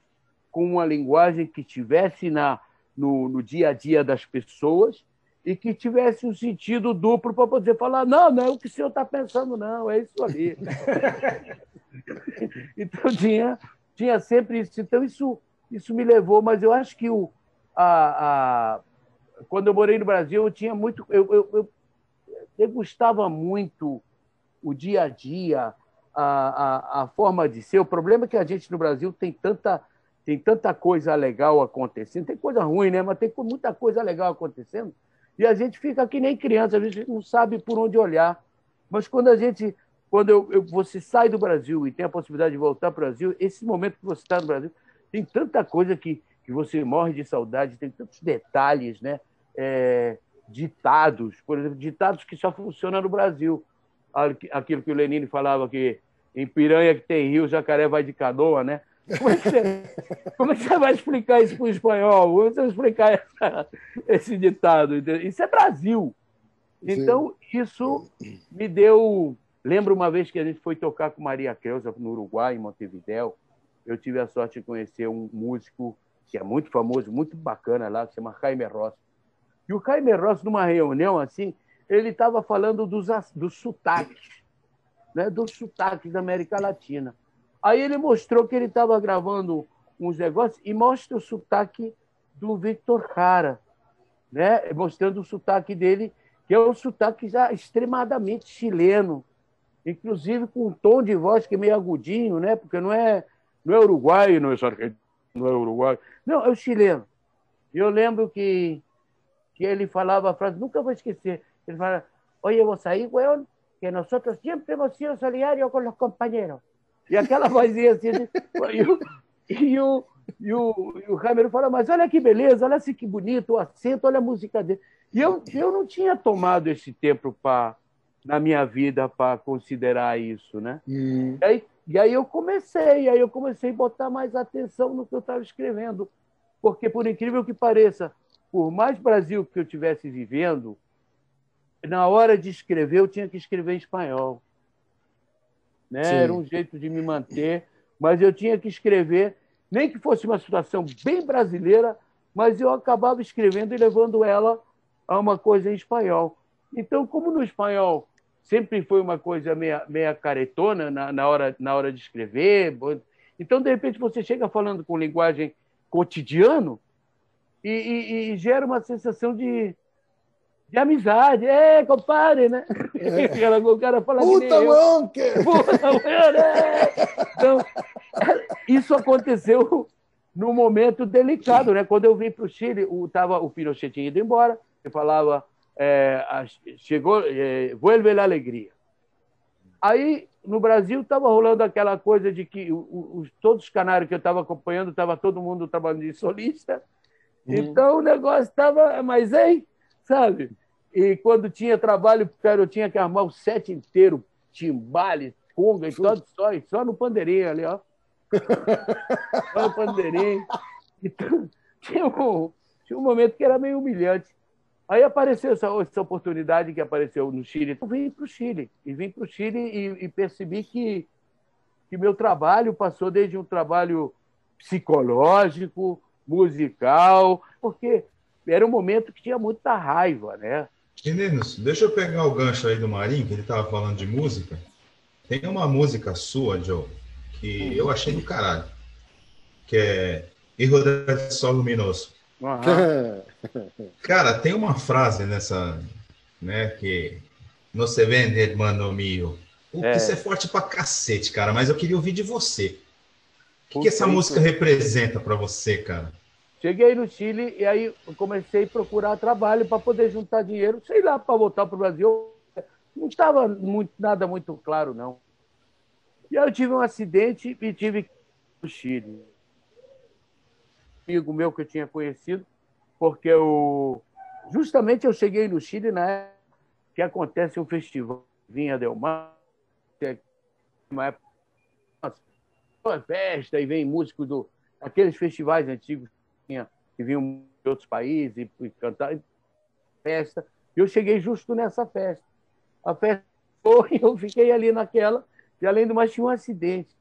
Speaker 2: com uma linguagem que tivesse na, no, no dia a dia das pessoas e que tivesse um sentido duplo para poder falar: não, não é o que o senhor está pensando, não, é isso ali. então tinha, tinha sempre isso. Então isso, isso me levou, mas eu acho que o, a, a, quando eu morei no Brasil, eu tinha muito. Eu, eu, eu, gostava muito o dia a dia, a, a, a forma de ser. O problema é que a gente no Brasil tem tanta, tem tanta coisa legal acontecendo, tem coisa ruim, né? mas tem muita coisa legal acontecendo, e a gente fica que nem criança, a gente não sabe por onde olhar. Mas quando a gente quando eu, eu, você sai do Brasil e tem a possibilidade de voltar para o Brasil, esse momento que você está no Brasil, tem tanta coisa que, que você morre de saudade, tem tantos detalhes, né? É, ditados, por exemplo, ditados que só funcionam no Brasil. Aquilo que o Lenine falava que em piranha que tem rio, jacaré vai de canoa, né? Como é que você, como é que você vai explicar isso para o espanhol? Como você vai explicar essa, esse ditado? Isso é Brasil. Então, isso me deu Lembro uma vez que a gente foi tocar com Maria Creuza no Uruguai, em Montevidéu. Eu tive a sorte de conhecer um músico que é muito famoso, muito bacana lá, que se chama Jaime Ross. E o Jaime Ross, numa reunião assim, ele estava falando dos, dos sotaques, né? dos sotaques da América Latina. Aí ele mostrou que ele estava gravando uns negócios e mostra o sotaque do Victor Cara, né? mostrando o sotaque dele, que é um sotaque já extremadamente chileno, inclusive com um tom de voz que é meio agudinho, né? porque não é, não é uruguaio, não é não é uruguaio, não, é o chileno. Eu lembro que, que ele falava a frase, nunca vou esquecer, ele fala, oye, vos aí, weón, que nosotros siempre hemos sido solidarios con los compañeros. E aquela vozinha assim, e o, e o, e o, e o Hammer fala, mas olha que beleza, olha assim que bonito o acento, olha a música dele. E eu, eu não tinha tomado esse tempo para na minha vida para considerar isso, né? Hum. E, aí, e aí eu comecei, aí eu comecei a botar mais atenção no que eu estava escrevendo, porque por incrível que pareça, por mais Brasil que eu estivesse vivendo, na hora de escrever eu tinha que escrever em espanhol, né? Era um jeito de me manter, mas eu tinha que escrever, nem que fosse uma situação bem brasileira, mas eu acabava escrevendo e levando ela a uma coisa em espanhol. Então, como no espanhol sempre foi uma coisa meia, meia caretona na, na, hora, na hora de escrever. Então, de repente, você chega falando com linguagem cotidiano e, e, e gera uma sensação de, de amizade. É, compadre, né? É. o cara fala
Speaker 1: Puta, que... Puta,
Speaker 2: né? Então, isso aconteceu num momento delicado, né? Quando eu vim para o Chile, o, tava, o Pinochet tinha ido embora, eu falava é, chegou, é, vuelve a alegria. Aí, no Brasil, estava rolando aquela coisa de que os, todos os canários que eu estava acompanhando, estava todo mundo trabalhando de solista, uhum. então o negócio estava, mas hein, sabe? E quando tinha trabalho, cara, eu tinha que armar o set inteiro, timbale, conga e tudo, só, só no pandeirinho ali, ó. só no pandeirinho. Então, tinha um, tinha um momento que era meio humilhante. Aí apareceu essa, essa oportunidade que apareceu no Chile. Eu vim para o Chile. E vim para o Chile e, e, percebi que, que meu trabalho passou desde um trabalho psicológico, musical, porque era um momento que tinha muita raiva, né?
Speaker 3: Meninos, deixa eu pegar o gancho aí do Marinho, que ele estava falando de música. Tem uma música sua, Joe, que uhum. eu achei do caralho, que é Erro del Sol Luminoso. Cara, tem uma frase nessa, né, que não se vende, hermano mio. O é. isso é forte pra cacete, cara, mas eu queria ouvir de você. O que, que essa música representa para você, cara?
Speaker 2: Cheguei no Chile e aí comecei a procurar trabalho para poder juntar dinheiro, sei lá, para voltar para o Brasil. Não estava muito, nada muito claro, não. E aí eu tive um acidente e tive que ir para o Chile amigo meu que eu tinha conhecido, porque eu, justamente eu cheguei no Chile na época que acontece um festival Vinha Del Mar, é uma época uma festa e vem músicos do aqueles festivais antigos que, vinham de outros países e, e cantar festa. Eu cheguei justo nessa festa. A festa foi, eu fiquei ali naquela, e além do mais tinha um acidente.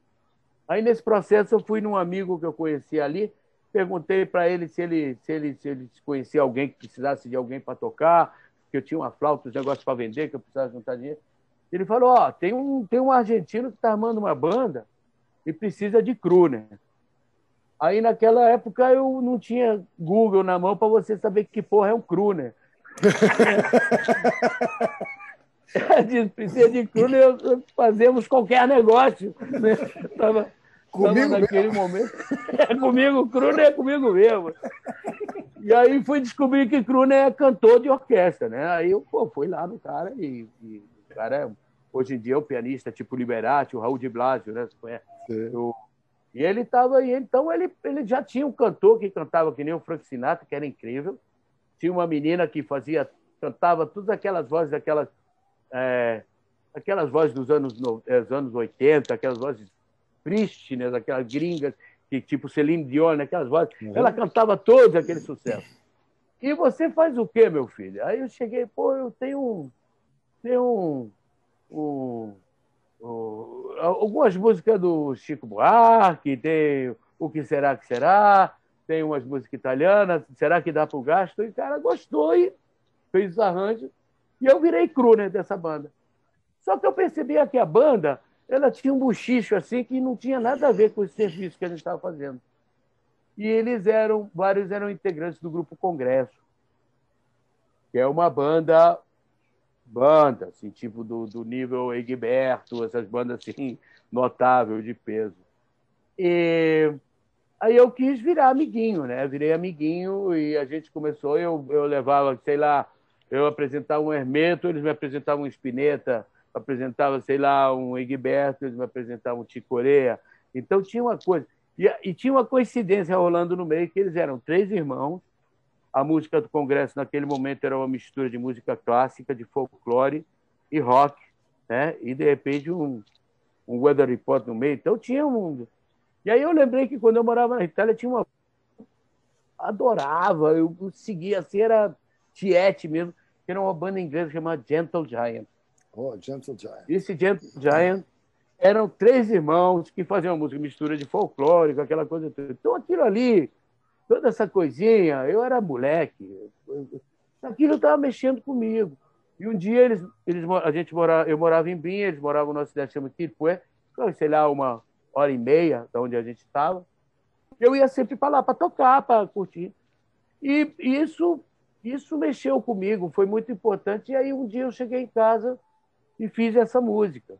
Speaker 2: Aí nesse processo eu fui num amigo que eu conhecia ali, Perguntei para ele se ele, se ele se ele conhecia alguém que precisasse de alguém para tocar, que eu tinha uma flauta, os negócios para vender, que eu precisava juntar dinheiro. Ele falou: Ó, oh, tem, um, tem um argentino que está armando uma banda e precisa de crooner. Aí, naquela época, eu não tinha Google na mão para você saber que porra é um crooner. Diz, precisa de crooner, fazemos qualquer negócio. Né? Tava, Comigo naquele mesmo. momento. É comigo, Kruner é comigo mesmo. E aí fui descobrir que Kruner é cantor de orquestra, né? Aí eu pô, fui lá no cara e, e o cara é, hoje em dia é um pianista tipo Liberati, o Raul de Blasio, né? O, e ele estava aí, então ele, ele já tinha um cantor que cantava que nem o Frank Sinatra, que era incrível. Tinha uma menina que fazia, cantava todas aquelas vozes, daquelas, é, aquelas vozes dos anos, dos anos 80, aquelas vozes prístinas, né, aquelas gringas, que, tipo Celine Dion, né, aquelas vozes. Uhum. Ela cantava todos aquele sucesso. E você faz o quê, meu filho? Aí eu cheguei, pô, eu tenho, tenho um, um, um, algumas músicas do Chico Buarque, tem O Que Será Que Será, tem umas músicas italianas, será que dá para o gasto? E o cara gostou e fez os arranjos. E eu virei crooner dessa banda. Só que eu percebia que a banda ela tinha um buchicho assim que não tinha nada a ver com o serviço que a gente estava fazendo. E eles eram, vários eram integrantes do grupo Congresso, que é uma banda banda, assim, tipo do, do nível Egberto, essas bandas assim, notável de peso. E aí eu quis virar amiguinho, né? Virei amiguinho e a gente começou, eu, eu levava, sei lá, eu apresentava um Hermeto, eles me apresentavam um Spinetta, apresentava, sei lá, um Egberto, eles me apresentavam um Ticoreia. Então tinha uma coisa. E, e tinha uma coincidência rolando no meio, que eles eram três irmãos, a música do Congresso, naquele momento, era uma mistura de música clássica, de folclore e rock, né? e, de repente, um, um weather report no meio. Então, tinha um. E aí eu lembrei que, quando eu morava na Itália, tinha uma. Adorava, eu seguia assim, era Tiete mesmo, que era uma banda inglesa chamada Gentle Giant.
Speaker 1: Oh, Gentle Giant.
Speaker 2: Esse Gentle Giant eram três irmãos que faziam uma música mistura de folclore, aquela coisa toda. Então, aquilo ali toda essa coisinha, eu era moleque, aquilo estava mexendo comigo. E um dia eles, eles a gente morava, eu morava em Binha, eles moravam no cidade chamada Tirpué, sei lá, uma hora e meia da onde a gente estava. Eu ia sempre para lá para tocar, para curtir. E isso isso mexeu comigo, foi muito importante. E aí um dia eu cheguei em casa e fiz essa música.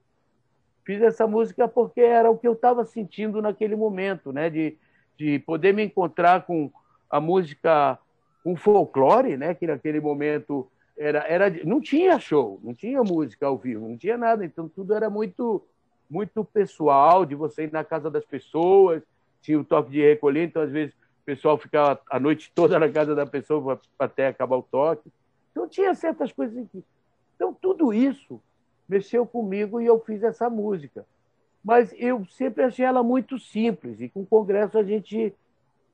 Speaker 2: Fiz essa música porque era o que eu estava sentindo naquele momento, né? De, de poder me encontrar com a música, com folclore, né? que naquele momento era, era não tinha show, não tinha música ao vivo, não tinha nada, então tudo era muito muito pessoal, de você ir na casa das pessoas, tinha o toque de recolher, então às vezes o pessoal ficava a noite toda na casa da pessoa até acabar o toque. Então tinha certas coisas aqui. Então tudo isso mexeu comigo e eu fiz essa música mas eu sempre achei ela muito simples. E com o Congresso a gente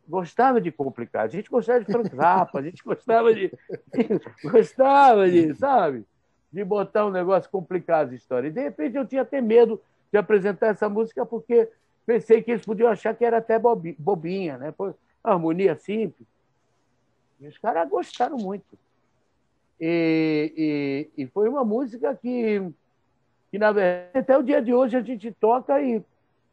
Speaker 2: gostava de complicar, a gente gostava de Frank Zappa, a gente gostava de. gostava de, sabe? De botar um negócio complicado de história. E de repente eu tinha até medo de apresentar essa música porque pensei que eles podiam achar que era até bobinha, né? Pô, harmonia simples. E os caras gostaram muito. E, e, e foi uma música que que na verdade até o dia de hoje a gente toca e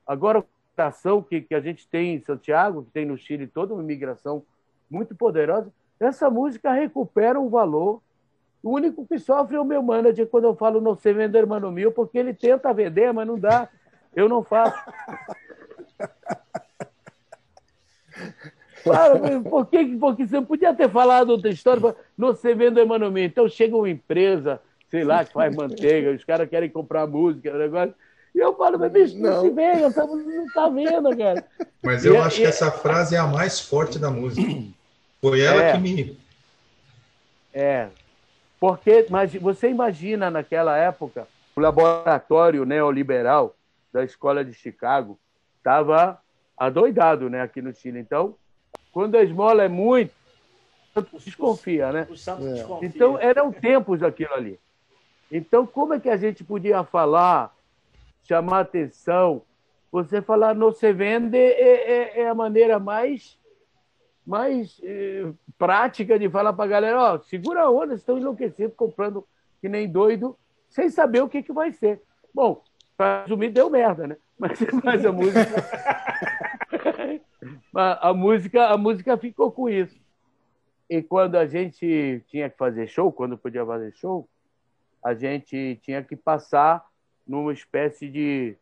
Speaker 2: agora a ação que, que a gente tem em Santiago, que tem no Chile toda uma imigração muito poderosa, essa música recupera um valor. O único que sofre é o meu manager quando eu falo não sei vender mano mil, porque ele tenta vender, mas não dá. Eu não faço. Claro, por que, porque você podia ter falado outra história, não sei vender mano mil. Então chega uma empresa, sei lá, que faz manteiga, os caras querem comprar música, o negócio. E eu falo, mas bicho, não, não se vê, não tá vendo, cara.
Speaker 3: Mas eu e, acho e, que essa frase é a mais forte da música. Foi ela é, que me.
Speaker 2: É. Porque, mas você imagina naquela época, o laboratório neoliberal da escola de Chicago estava adoidado né, aqui no Chile. Então, quando a esmola é muito, desconfia, né? É. Então, eram tempos aquilo ali. Então, como é que a gente podia falar, chamar atenção? Você falar não se vende é, é, é a maneira mais, mais é, prática de falar para a galera: ó, segura a onda, estão enlouquecidos, comprando que nem doido, sem saber o que, que vai ser. Bom, para resumir, deu merda, né? Mas, mas a música. a, música, a música ficou com isso. E quando a gente tinha que fazer show, quando podia fazer show, a gente tinha que passar numa espécie de,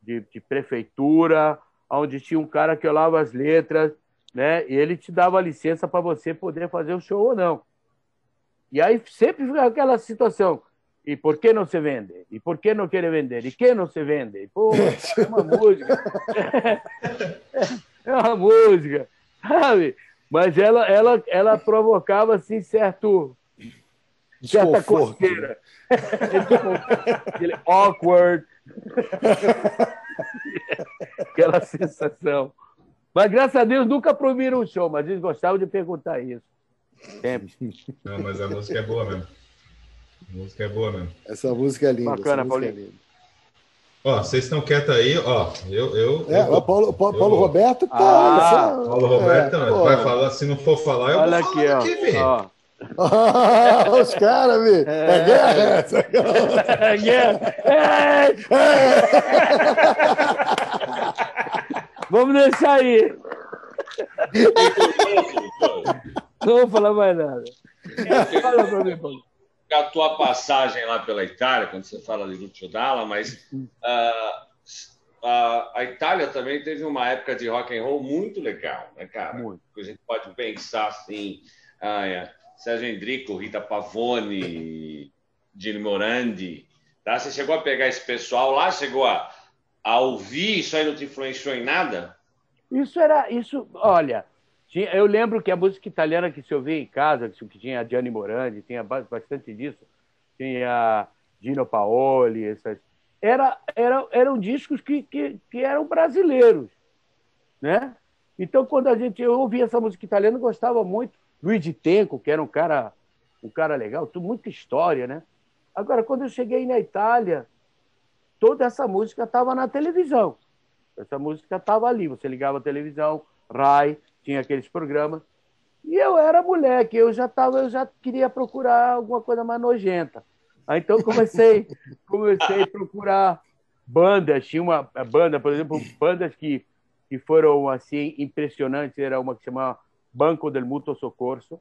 Speaker 2: de, de prefeitura, onde tinha um cara que olhava as letras, né? E ele te dava licença para você poder fazer o show ou não. E aí sempre fica aquela situação. E por que não se vende? E por que não quer vender? E quem não se vende? Pô, é uma música. É uma música, sabe? Mas ela, ela, ela provocava assim certo certa coceira. Aquele awkward. Aquela sensação. Mas graças a Deus nunca proibiram o show, mas eles gostavam de perguntar isso. Sempre.
Speaker 3: Não, mas a música é boa mesmo. A música é boa mesmo.
Speaker 1: Essa música é linda. Bacana, é Paulinho. É
Speaker 3: Ó, vocês estão quietos aí, ó. Eu, eu,
Speaker 1: é,
Speaker 3: eu
Speaker 1: o Paulo, Paulo, Paulo Roberto tá.
Speaker 3: Ah, Paulo Roberto é, vai falar, se não for falar, eu Olha vou aqui, falar aqui, velho.
Speaker 1: Os caras, vi. É, é guerra essa. É guerra. É, é.
Speaker 2: Vamos deixar aí. Não vou falar mais nada.
Speaker 4: Fala pra mim, Paulo a tua passagem lá pela Itália, quando você fala de Lucio Dalla, mas uh, uh, a Itália também teve uma época de rock and roll muito legal, né, cara? Muito. A gente pode pensar assim, ah, é, Sérgio Endrico, Rita Pavone, Gino Morandi, tá? Você chegou a pegar esse pessoal lá, chegou a, a ouvir, isso aí não te influenciou em nada?
Speaker 2: Isso era, isso, olha, tinha, eu lembro que a música italiana que se ouvia em casa, que tinha Gianni Morandi, tinha bastante disso, tinha Gino Paoli, essas, era, era, eram discos que, que, que eram brasileiros, né? Então, quando a gente ouvia essa música italiana, gostava muito. Luigi Tenco, que era um cara, um cara legal, tudo, muita história, né? Agora, quando eu cheguei na Itália, toda essa música estava na televisão. Essa música estava ali. Você ligava a televisão, Rai, tinha aqueles programas. E eu era moleque, eu já tava, eu já queria procurar alguma coisa mais nojenta. Aí então comecei, comecei a procurar bandas, tinha uma banda, por exemplo, bandas que, que foram assim impressionantes, era uma que chamava Banco del Mutuo Socorso,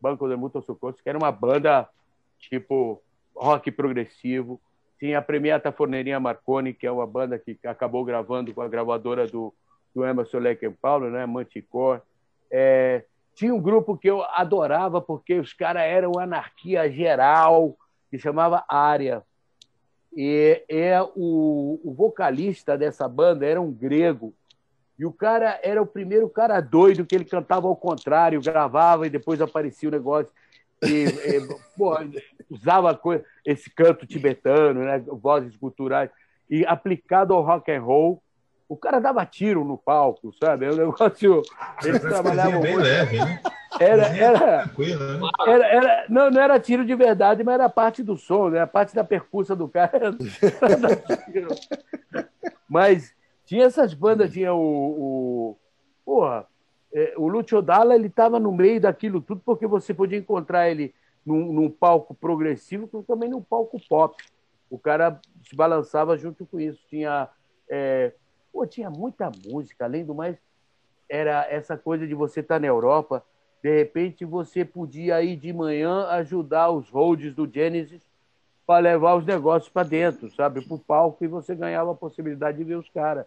Speaker 2: Banco del Mutuo Socorso, que era uma banda tipo rock progressivo. Tinha a Premiata Forneirinha Marconi, que é uma banda que acabou gravando com a gravadora do do Emerson Leque Paulo, né? Manticore. É, tinha um grupo que eu adorava porque os caras eram anarquia geral, que chamava Área. E é o, o vocalista dessa banda era um grego. E o cara era o primeiro cara doido que ele cantava ao contrário, gravava e depois aparecia o negócio. E, e porra, usava coisa, esse canto tibetano, né, vozes culturais, e aplicado ao rock and roll o cara dava tiro no palco, sabe? É um negócio. Eles trabalhavam bem muito. leve, né? Era, era, né? era, era, não, não era tiro de verdade, mas era parte do som, né? a parte da percussa do cara. mas tinha essas bandas, tinha o. o porra, é, o Lucio Dalla ele estava no meio daquilo tudo, porque você podia encontrar ele num, num palco progressivo, como também num palco pop. O cara se balançava junto com isso. Tinha. É, Pô, tinha muita música, além do mais, era essa coisa de você estar tá na Europa, de repente você podia ir de manhã ajudar os holds do Genesis para levar os negócios para dentro, sabe, para o palco, e você ganhava a possibilidade de ver os caras.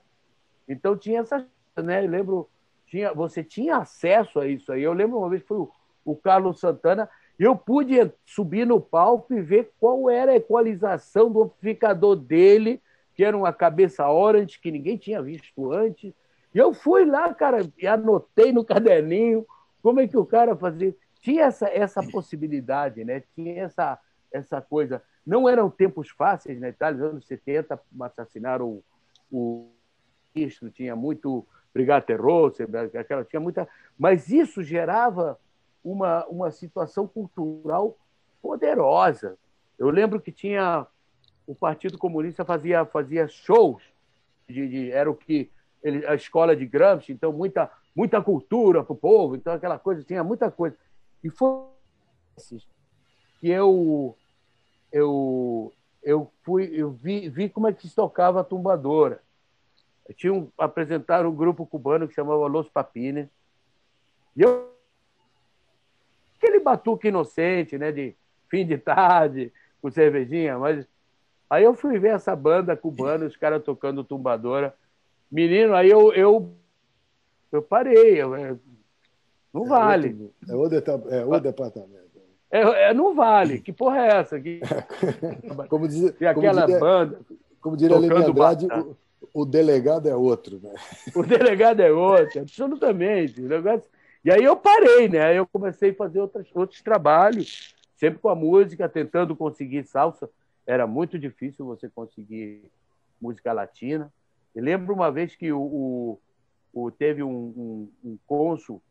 Speaker 2: Então tinha essa, né? Eu lembro, tinha, você tinha acesso a isso aí. Eu lembro uma vez foi o, o Carlos Santana, eu pude subir no palco e ver qual era a equalização do amplificador dele que era uma cabeça orange que ninguém tinha visto antes. E eu fui lá, cara, e anotei no caderninho como é que o cara fazia. Tinha essa, essa possibilidade, né? Tinha essa, essa coisa. Não eram tempos fáceis na Itália, nos anos 70, assassinaram o, o tinha muito Brigate Rosse, aquela, tinha muita. Mas isso gerava uma, uma situação cultural poderosa. Eu lembro que tinha o Partido Comunista fazia, fazia shows, de, de era o que ele, a escola de Gramsci, então muita, muita cultura para o povo, então aquela coisa, tinha muita coisa. E foi que eu, eu, eu, fui, eu vi, vi como é que se tocava a tumbadora. Eu tinha um, apresentaram um grupo cubano que chamava Los Papines, e eu aquele batuque inocente, né, de fim de tarde, com cervejinha, mas Aí eu fui ver essa banda cubana, os caras tocando tumbadora. Menino, aí eu, eu, eu parei. Eu, é, não vale.
Speaker 1: É o, é o departamento.
Speaker 2: É, é, não vale. Que porra é essa? Que...
Speaker 1: como diz,
Speaker 2: e aquela
Speaker 1: como diria,
Speaker 2: banda.
Speaker 1: Como diria Leme Andrade, o, o, delegado é outro. Né?
Speaker 2: O delegado é outro, absolutamente. O negócio... E aí eu parei, né? Aí eu comecei a fazer outros, outros trabalhos, sempre com a música, tentando conseguir salsa era muito difícil você conseguir música latina. Eu lembro uma vez que o, o, o teve um, um, um cônsul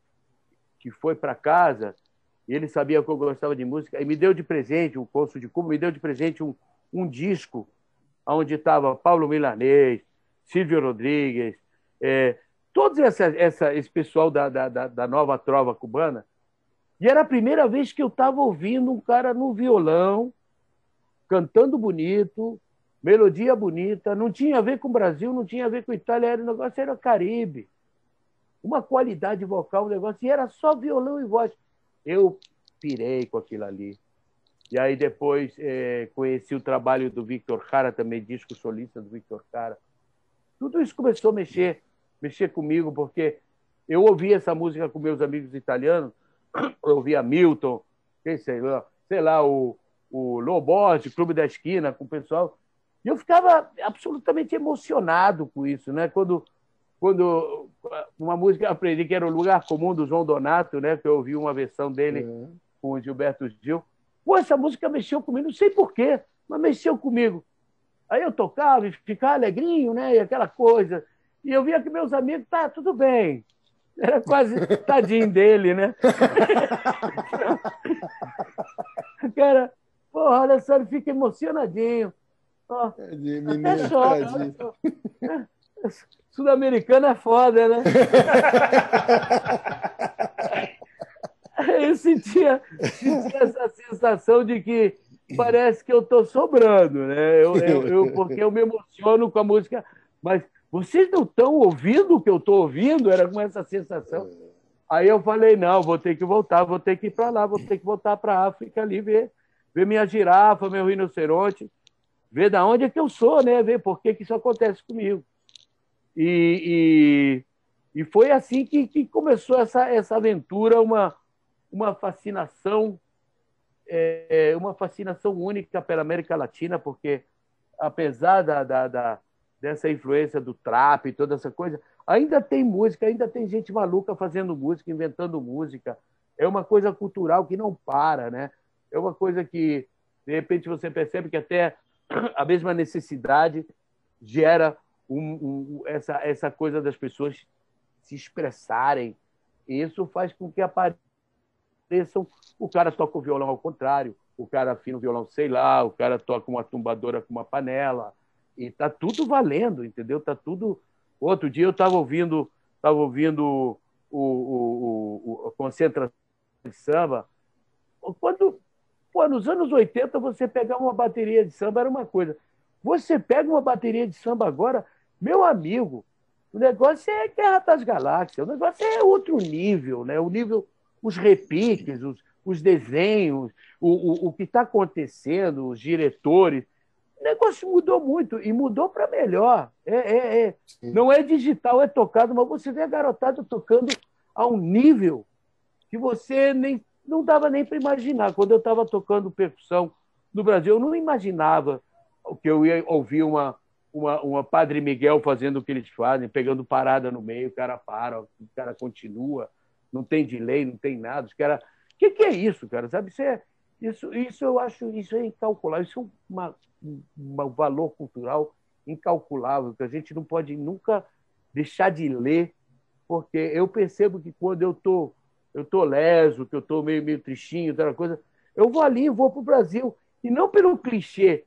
Speaker 2: que foi para casa, ele sabia que eu gostava de música, e me deu de presente, um cônsul de Cuba, me deu de presente um, um disco onde estava Paulo Milanês, Silvio Rodrigues, é, todos essa, essa, esse pessoal da, da, da nova trova cubana. E era a primeira vez que eu estava ouvindo um cara no violão, cantando bonito, melodia bonita, não tinha a ver com o Brasil, não tinha a ver com a Itália, era, o negócio era Caribe. Uma qualidade vocal, um negócio, e era só violão e voz. Eu pirei com aquilo ali. E aí depois é, conheci o trabalho do Victor Cara, também disco solista do Victor Cara. Tudo isso começou a mexer, mexer comigo, porque eu ouvia essa música com meus amigos italianos, eu ouvia Milton, quem sei lá, sei lá, o, o Clube da Esquina, com o pessoal. E eu ficava absolutamente emocionado com isso, né? Quando, quando uma música eu aprendi que era o Lugar Comum do João Donato, né? Que eu ouvi uma versão dele uhum. com o Gilberto Gil. Pô, essa música mexeu comigo, não sei porquê, mas mexeu comigo. Aí eu tocava e ficava alegrinho, né? E aquela coisa. E eu via que meus amigos, tá, tudo bem. Era quase tadinho dele, né? Cara, porra, olha só, ele fica emocionadinho. Oh, até chora. Sul-americano é foda, né? eu sentia, sentia, essa sensação de que parece que eu estou sobrando, né? Eu, eu, eu, porque eu me emociono com a música, mas vocês não estão ouvindo o que eu estou ouvindo? Era com essa sensação. Aí eu falei, não, vou ter que voltar, vou ter que ir para lá, vou ter que voltar para a África ali, ver, ver minha girafa, meu rinoceronte, ver da onde é que eu sou, né? Ver por que, que isso acontece comigo. E, e, e foi assim que, que começou essa, essa aventura, uma, uma fascinação é, uma fascinação única pela América Latina, porque apesar da, da, da, dessa influência do trap e toda essa coisa, ainda tem música, ainda tem gente maluca fazendo música, inventando música. É uma coisa cultural que não para, né? É uma coisa que, de repente, você percebe que até a mesma necessidade gera um, um, essa, essa coisa das pessoas se expressarem. Isso faz com que apareça o cara toca o violão ao contrário, o cara afina o violão, sei lá, o cara toca uma tumbadora com uma panela, e tá tudo valendo, entendeu? Tá tudo. Outro dia eu estava ouvindo, tava ouvindo o, o, o, a concentração de samba. Quando, pô, nos anos 80, você pegar uma bateria de samba era uma coisa. Você pega uma bateria de samba agora, meu amigo, o negócio é Guerra das Galáxias, o negócio é outro nível, né? O nível os repiques, os, os desenhos, o, o, o que está acontecendo, os diretores. O negócio mudou muito e mudou para melhor. É, é, é. Não é digital, é tocado, mas você vê a garotada tocando a um nível que você nem não dava nem para imaginar. Quando eu estava tocando percussão no Brasil, eu não imaginava que eu ia ouvir uma, uma, uma Padre Miguel fazendo o que eles fazem, pegando parada no meio, o cara para, o cara continua não tem delay, não tem nada. Os cara, o que, que, é isso, cara? Sabe? Isso, é, isso, isso eu acho isso é incalculável. Isso é uma, um valor cultural incalculável que a gente não pode nunca deixar de ler, porque eu percebo que quando eu tô eu tô leso, que eu tô meio meio tristinho, outra coisa, eu vou ali, vou para o Brasil e não pelo clichê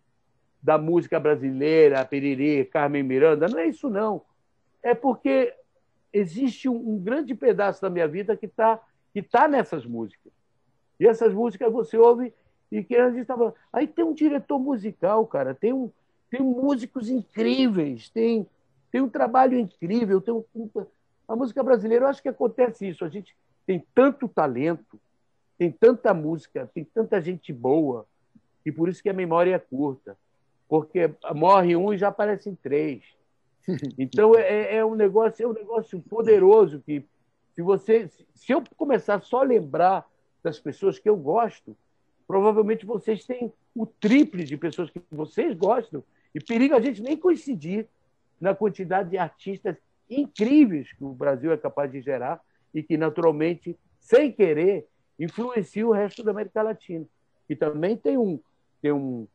Speaker 2: da música brasileira, Pererê, Carmen Miranda, não é isso não. É porque existe um, um grande pedaço da minha vida que está que tá nessas músicas. E essas músicas você ouve e que a gente estava. Aí tem um diretor musical, cara, tem, um, tem músicos incríveis, tem, tem um trabalho incrível. Tem um, a música brasileira, eu acho que acontece isso. A gente tem tanto talento, tem tanta música, tem tanta gente boa, e por isso que a memória é curta. Porque morre um e já aparecem três. Então é, é, um negócio, é um negócio poderoso que se você, se eu começar só a lembrar das pessoas que eu gosto, provavelmente vocês têm o triple de pessoas que vocês gostam e perigo a gente nem coincidir na quantidade de artistas incríveis que o Brasil é capaz de gerar e que naturalmente, sem querer, influenciam o resto da América Latina. E também tem um tem um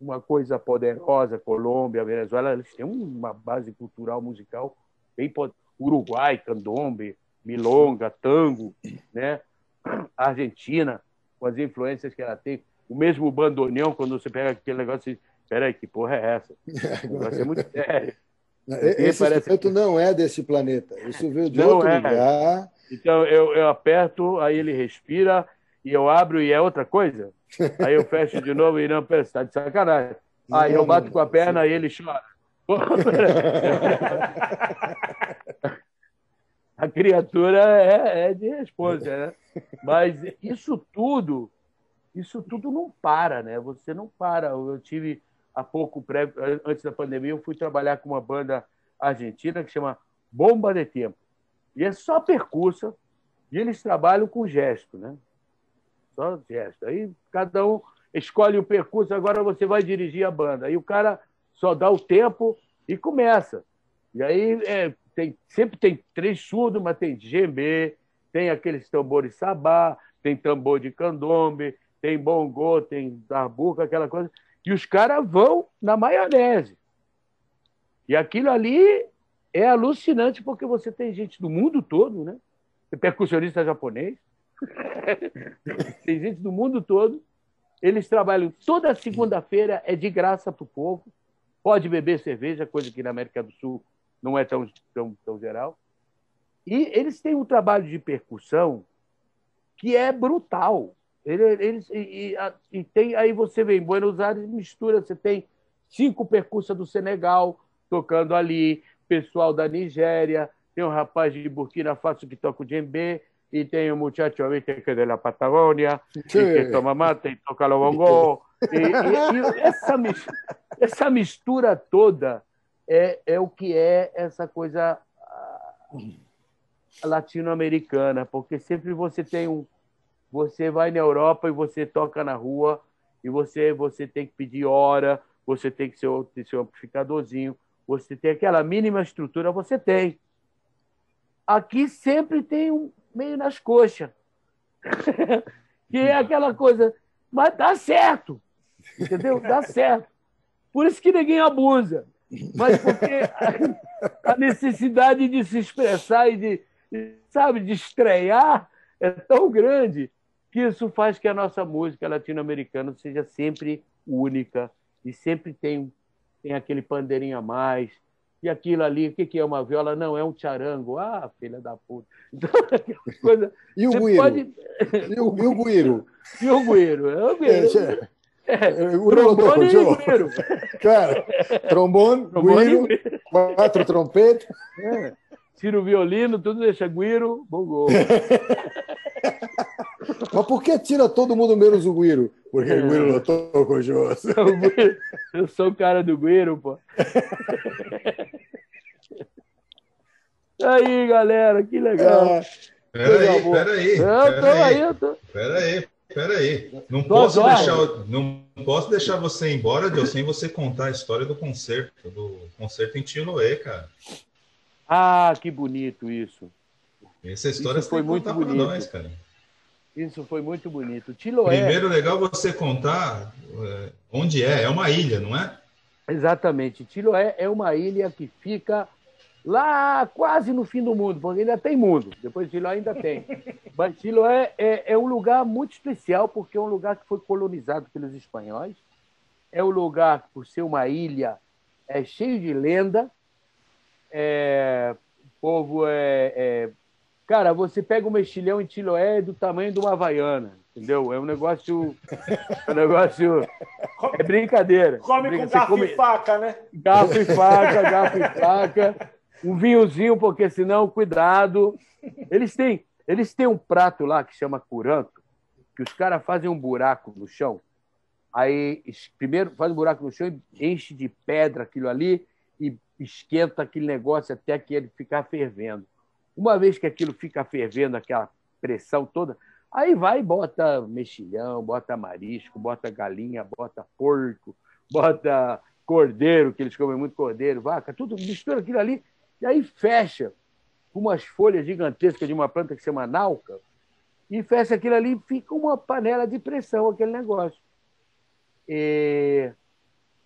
Speaker 2: uma coisa poderosa, Colômbia, Venezuela, eles têm uma base cultural musical bem Uruguai, candombe, milonga, tango, né? Argentina, com as influências que ela tem, o mesmo bandoneão, quando você pega aquele negócio peraí, que porra é essa? Vai ser muito sério.
Speaker 1: Esse parece... instrumento não é desse planeta. Isso veio de não outro é. lugar.
Speaker 2: Então eu, eu aperto, aí ele respira, e eu abro e é outra coisa. Aí eu fecho de novo e não, pera, está de sacanagem. Aí eu bato com a perna e ele chora. a criatura é, é de resposta, né? Mas isso tudo, isso tudo não para, né? Você não para. Eu tive há pouco, pré, antes da pandemia, eu fui trabalhar com uma banda argentina que chama Bomba de Tempo. E é só percussa, e eles trabalham com gesto, né? Só gesto. Aí cada um escolhe o percurso, agora você vai dirigir a banda. Aí o cara só dá o tempo e começa. E aí é, tem, sempre tem três surdos, mas tem djembe, tem aqueles tambores sabá, tem tambor de candombe, tem bongô, tem darbuca, aquela coisa. E os caras vão na maionese. E aquilo ali é alucinante porque você tem gente do mundo todo, né? Percussionista japonês, tem gente do mundo todo. Eles trabalham toda segunda-feira, é de graça para o povo. Pode beber cerveja, coisa que na América do Sul não é tão, tão, tão geral. E eles têm um trabalho de percussão que é brutal. Eles, e, e, e, tem, aí você vem em Buenos Aires, mistura, você tem cinco percussas do Senegal tocando ali, pessoal da Nigéria, tem um rapaz de Burkina Faso que toca o djembe, y tiene un muchacho, viste, que de la Patagonia, sí. y que toma mate y toca lo bongo. E, e, e essa, essa mistura toda é, é o que é essa coisa ah, latino-americana, porque sempre você tem um. Você vai na Europa e você toca na rua e você, você tem que pedir hora, você tem que ser, ter seu amplificadorzinho, você tem aquela mínima estrutura, você tem. Aqui sempre tem um, meio nas coxas. que é aquela coisa, mas dá certo. Entendeu? Dá certo. Por isso que ninguém abusa. Mas porque a necessidade de se expressar e de, sabe, de estrear é tão grande que isso faz que a nossa música latino-americana seja sempre única e sempre tem, tem aquele pandeirinho a mais, e aquilo ali, o que, é uma viola? Não, é um charango. Ah, filha da puta. Então,
Speaker 1: coisa, e o guiro? Pode... E, o, e o guiro?
Speaker 2: E o guiro? É o guiro. É,
Speaker 1: é, é, o trombone e guiro. Cara, trombone, guiro, quatro trompetes.
Speaker 2: É. Tira o violino, tudo deixa guiro, bongô.
Speaker 1: Mas por que tira todo mundo menos o Guiro? Porque é. o Guiro não toca o Josso.
Speaker 2: Eu sou o cara do Guiro, pô. Aí, galera, que legal. É.
Speaker 3: Peraí, peraí. Eu tô aí, eu tô. Peraí, peraí. Não posso, deixar, não posso deixar você ir embora, Deus, sem você contar a história do concerto, do concerto em Tiloé, cara.
Speaker 2: Ah, que bonito isso.
Speaker 3: Essa história isso foi muito bonito. Nós, cara.
Speaker 2: Isso foi muito bonito. Chiloé.
Speaker 3: Primeiro, legal você contar é, onde é. É uma ilha, não é?
Speaker 2: Exatamente. Chiloé é uma ilha que fica lá quase no fim do mundo, porque ainda tem mundo. Depois de Chiloé ainda tem. Mas Chiloé é, é um lugar muito especial, porque é um lugar que foi colonizado pelos espanhóis. É um lugar, por ser uma ilha, é cheio de lenda. É, o povo é, é Cara, você pega um mexilhão em Chiloé do tamanho de uma havaiana, entendeu? É um negócio. É um negócio. É brincadeira.
Speaker 5: Come
Speaker 2: com
Speaker 5: garfo come... e faca, né?
Speaker 2: Garfo e faca, garfo e faca. Um vinhozinho, porque senão, cuidado. Eles têm, eles têm um prato lá que chama curanto, que os caras fazem um buraco no chão. Aí, primeiro, faz um buraco no chão e enche de pedra aquilo ali e esquenta aquele negócio até que ele ficar fervendo. Uma vez que aquilo fica fervendo, aquela pressão toda, aí vai e bota mexilhão, bota marisco, bota galinha, bota porco, bota cordeiro, que eles comem muito cordeiro, vaca, tudo, mistura aquilo ali, e aí fecha com umas folhas gigantescas de uma planta que se chama nauca, e fecha aquilo ali e fica uma panela de pressão, aquele negócio. E,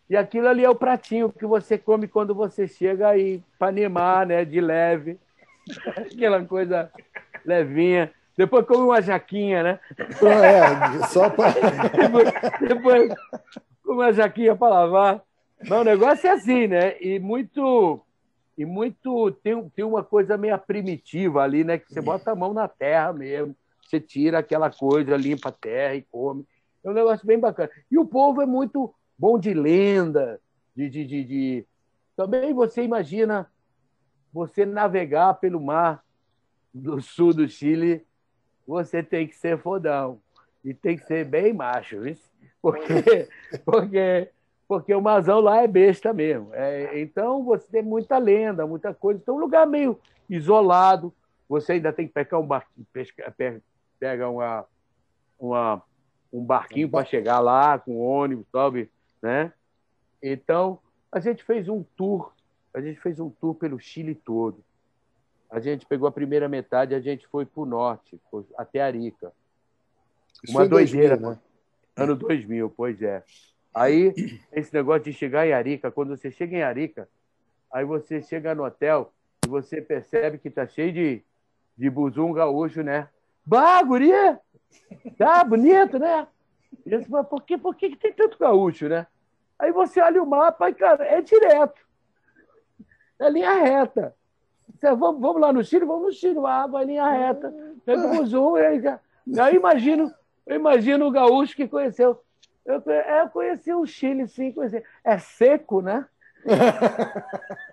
Speaker 2: e aquilo ali é o pratinho que você come quando você chega aí para animar, né, de leve. Aquela coisa levinha. Depois come uma jaquinha, né?
Speaker 1: É, só para.
Speaker 2: Depois, depois, com a jaquinha para lavar. Mas o negócio é assim, né? E muito. E muito. Tem, tem uma coisa meio primitiva ali, né? Que você bota a mão na terra mesmo. Você tira aquela coisa, limpa a terra e come. É um negócio bem bacana. E o povo é muito bom de lenda, de, de, de, de... Também você imagina você navegar pelo mar do sul do Chile, você tem que ser fodão. E tem que ser bem macho, viu? Porque, porque, porque o mazão lá é besta mesmo. É, então você tem muita lenda, muita coisa. Então, um lugar meio isolado. Você ainda tem que pegar um barquinho, pesca, pega uma, uma, um barquinho para chegar lá, com ônibus, sabe? Né? Então, a gente fez um tour, a gente fez um tour pelo Chile todo. A gente pegou a primeira metade, a gente foi para o norte, até Arica. Uma doideira, 2000, né? ano 2000, pois é. Aí, esse negócio de chegar em Arica, quando você chega em Arica, aí você chega no hotel e você percebe que está cheio de, de buzum gaúcho, né? Bah, guria! Tá bonito, né? Isso, mas por, que, por que, que tem tanto gaúcho, né? Aí você olha o mapa e, cara, é direto. É linha reta. Você, vamos, vamos lá no Chile? Vamos no Chile. Ah, vai linha reta. Pegamos um. Aí, aí imagino, eu imagino o gaúcho que conheceu. Eu, é, eu conheci o Chile, sim. Conheci. É seco, né?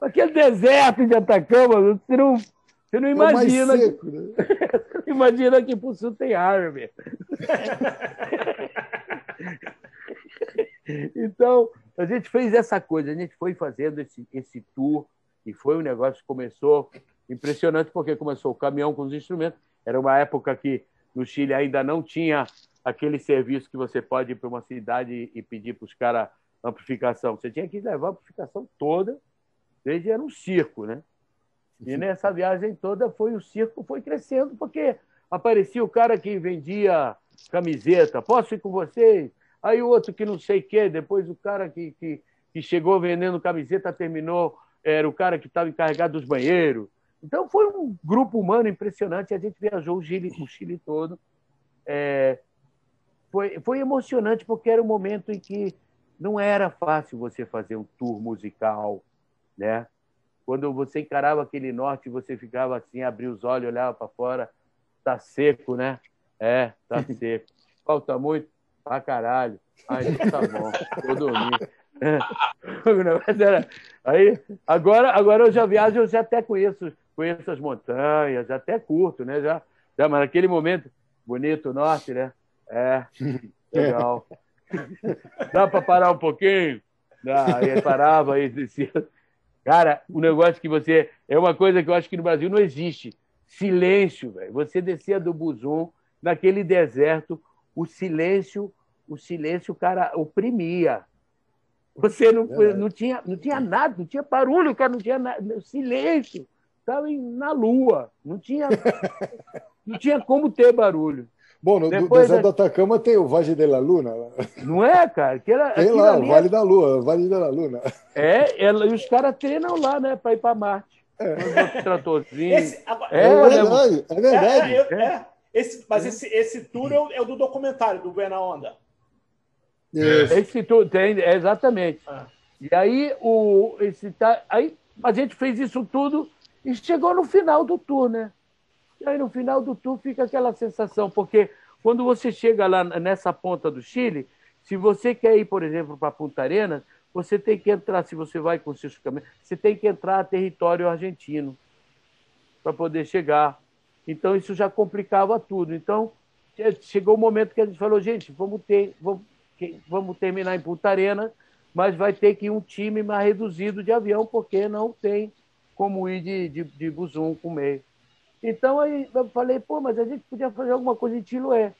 Speaker 2: Aquele deserto de Atacama, você não, você não imagina. É seco, né? imagina que por sul tem árvore. então, a gente fez essa coisa, a gente foi fazendo esse, esse tour e foi um negócio que começou impressionante, porque começou o caminhão com os instrumentos. Era uma época que no Chile ainda não tinha aquele serviço que você pode ir para uma cidade e pedir para os caras amplificação. Você tinha que levar a amplificação toda, desde era um circo, né? E nessa viagem toda foi o circo foi crescendo, porque aparecia o cara que vendia camiseta, posso ir com vocês? Aí o outro que não sei o quê, depois o cara que, que, que chegou vendendo camiseta terminou, era o cara que estava encarregado dos banheiros. Então foi um grupo humano impressionante, a gente viajou o Chile, o Chile todo. É, foi, foi emocionante porque era um momento em que não era fácil você fazer um tour musical, né? Quando você encarava aquele norte, você ficava assim, abria os olhos, olhava para fora, tá seco, né? É, tá seco. Falta muito? Pra caralho. Aí tá bom, vou dormir. Aí, agora, agora eu já viajo, eu já até conheço, conheço as montanhas, até curto, né? Já, já, mas naquele momento, bonito o norte, né? É, legal. Dá para parar um pouquinho? Dá, aí parava, aí descia. Cara, o negócio que você. É uma coisa que eu acho que no Brasil não existe. Silêncio, velho. Você descia do Buzum, naquele deserto, o silêncio, o silêncio, o cara oprimia. Você não, é não, tinha, não tinha nada, não tinha barulho, cara, não tinha nada. Silêncio. Estava na lua. Não tinha, não tinha como ter barulho.
Speaker 1: Bom, no Depois, deserto do Atacama tem o Vale de la Luna.
Speaker 2: Não é, cara? Que era,
Speaker 1: tem lá, o Vale é... da Lua, o Vale da Luna.
Speaker 2: É, ela, e os caras treinam lá, né, para ir para Marte. É.
Speaker 5: Esse, agora, é, é, verdade, é verdade. É, é, é, esse, mas esse, esse tour é o, é o do documentário, do Buena Onda.
Speaker 2: Esse tour tem, exatamente. Ah. E aí, o, esse, tá, aí a gente fez isso tudo e chegou no final do tour, né? E aí, no final do tour, fica aquela sensação, porque quando você chega lá nessa ponta do Chile, se você quer ir, por exemplo, para Punta Arenas, você tem que entrar, se você vai com seus caminhos, você tem que entrar a território argentino para poder chegar. Então, isso já complicava tudo. Então, chegou o momento que a gente falou, gente, vamos ter, vamos, vamos terminar em Punta Arenas, mas vai ter que ir um time mais reduzido de avião, porque não tem como ir de, de, de Buzum com meio. Então aí eu falei, pô, mas a gente podia fazer alguma coisa em Tiloé.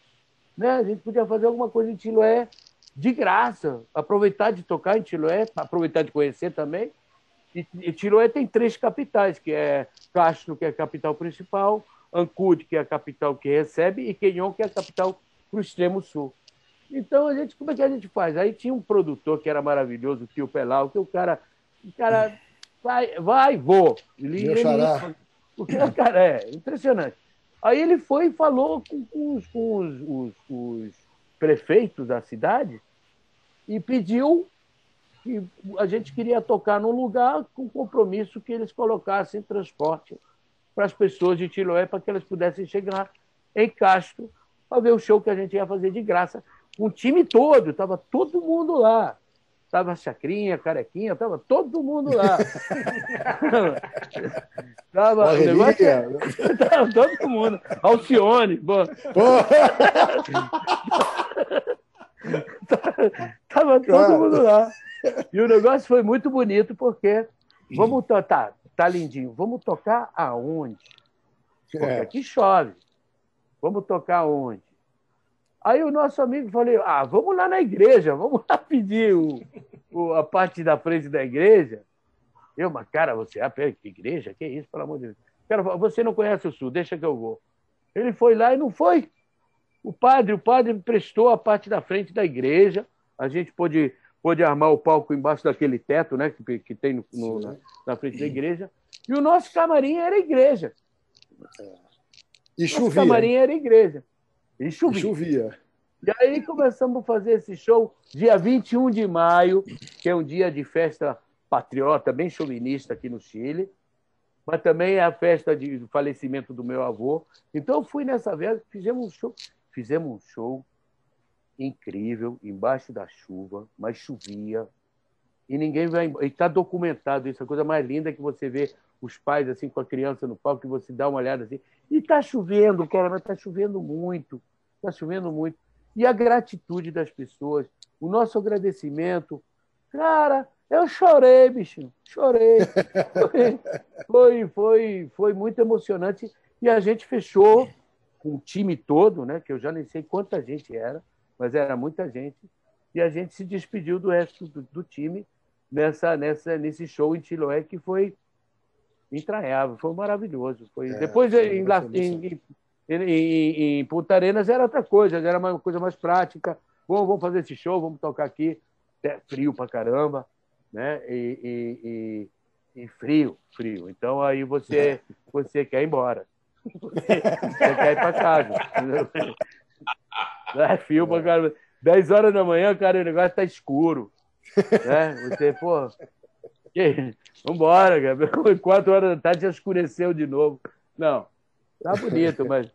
Speaker 2: Né? A gente podia fazer alguma coisa em Tiloé de graça, aproveitar de tocar em Tiloé, aproveitar de conhecer também. E, e Tiloé tem três capitais, que é Castro, que é a capital principal, Ancud, que é a capital que recebe, e Quenhon, que é a capital para o extremo sul. Então, a gente, como é que a gente faz? Aí tinha um produtor que era maravilhoso, o Tio Pelau, que o cara, o cara vai, vai, vou. Ele, ele, porque o cara é impressionante. Aí ele foi e falou com, com, os, com os, os, os, prefeitos da cidade e pediu que a gente queria tocar num lugar com compromisso que eles colocassem transporte para as pessoas de Tiloé para que elas pudessem chegar em Castro para ver o show que a gente ia fazer de graça. Um time todo, estava todo mundo lá. Estava Chacrinha, Carequinha, estava todo mundo lá. tava, o negócio, tava todo mundo. Alcione. tava todo mundo lá. E o negócio foi muito bonito porque vamos tá, tá lindinho. Vamos tocar aonde? Porque é. aqui chove. Vamos tocar aonde? Aí o nosso amigo falou: ah, vamos lá na igreja, vamos lá pedir o, o, a parte da frente da igreja. Eu, mas cara, você, ah, pera, que igreja? Que isso, pelo amor de Deus? Cara, você não conhece o Sul, deixa que eu vou. Ele foi lá e não foi. O padre, o padre prestou a parte da frente da igreja. A gente pôde pôde armar o palco embaixo daquele teto né, que, que tem no, no, na, na, frente da igreja. E o nosso camarim era igreja.
Speaker 1: E
Speaker 2: nosso
Speaker 1: chovia.
Speaker 2: camarim era igreja.
Speaker 1: E chovia. E chovia.
Speaker 2: E aí começamos a fazer esse show dia 21 de maio, que é um dia de festa patriota, bem chauvinista aqui no Chile, mas também é a festa de falecimento do meu avô. Então eu fui nessa vez, fizemos um show, fizemos um show incrível, embaixo da chuva, mas chovia. E ninguém vai. E está documentado isso, a coisa mais linda que você vê os pais assim com a criança no palco, que você dá uma olhada assim. E está chovendo, cara, mas está chovendo muito. Está chovendo muito. E a gratitude das pessoas, o nosso agradecimento. Cara, eu chorei, bicho. Chorei. Foi, foi, foi, foi muito emocionante. E a gente fechou com o time todo, né? Que eu já nem sei quanta gente era mas era muita gente. E a gente se despediu do resto do, do time nessa, nessa, nesse show em Chiloé, que foi entranhável, foi maravilhoso. Foi... É, Depois, em, em, em, em, Punta Arenas, era outra coisa, era uma coisa mais prática. Bom, vamos fazer esse show, vamos tocar aqui. É frio pra caramba, né? E, e, e, e frio, frio. Então, aí você, você quer ir embora. Você quer ir para casa. É fio pra caramba. 10 horas da manhã, cara, o negócio tá escuro. Né? Você, pô. Que... Vambora, cara. 4 horas da tarde já escureceu de novo. Não, tá bonito, mas.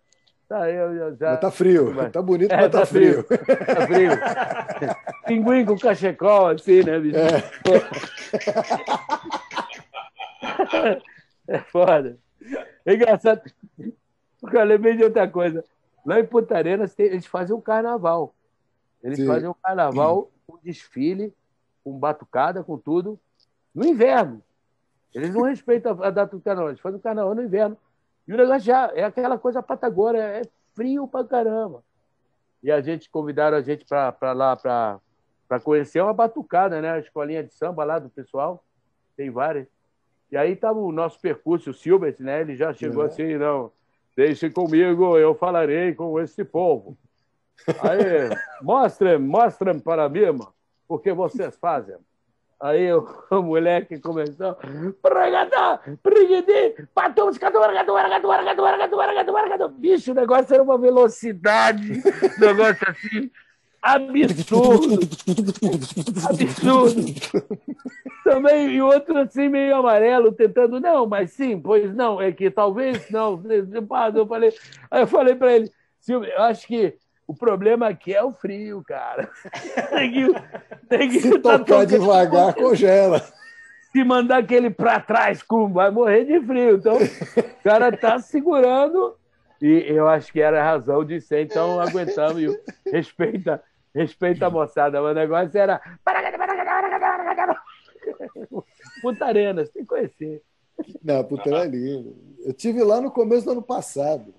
Speaker 2: Tá, eu, já...
Speaker 1: Mas tá frio. Mas... Tá bonito, é, mas tá, tá frio. frio.
Speaker 2: Tá frio. Pinguim com cachecol, assim, né, bicho? É, é foda. É engraçado. Porque eu lembrei de outra coisa. Lá em Punta Arenas, eles fazem um carnaval. Eles Sim. fazem um carnaval com um desfile, com batucada, com tudo, no inverno. Eles não respeitam a data do carnaval, eles fazem o carnaval no inverno. E o negócio já é aquela coisa patagônia, é frio pra caramba. E a gente convidaram a gente para lá para conhecer uma batucada, né? A escolinha de samba lá do pessoal, tem várias. E aí estava o nosso percurso, o Silbert, né? Ele já chegou é. assim, não Deixe comigo, eu falarei com este povo. Aí, mostrem, mostrem para mim o que vocês fazem. Aí o, moleque começou. Bicho, o negócio era uma velocidade, negócio assim absurdo. absurdo. Também, e outro assim, meio amarelo, tentando, não, mas sim, pois não, é que talvez não. Eu falei, aí eu falei para ele, Silvio, eu acho que o problema aqui é o frio, cara.
Speaker 1: tem que, Se tá tocar devagar, congela.
Speaker 2: Se mandar aquele para trás, vai morrer de frio. Então, o cara tá segurando e eu acho que era a razão de ser, então aguentamos e respeita Respeita a moçada, o negócio era. Punta Arenas, tem que conhecer.
Speaker 1: Não, Arenas é lindo. Eu tive lá no começo do ano passado.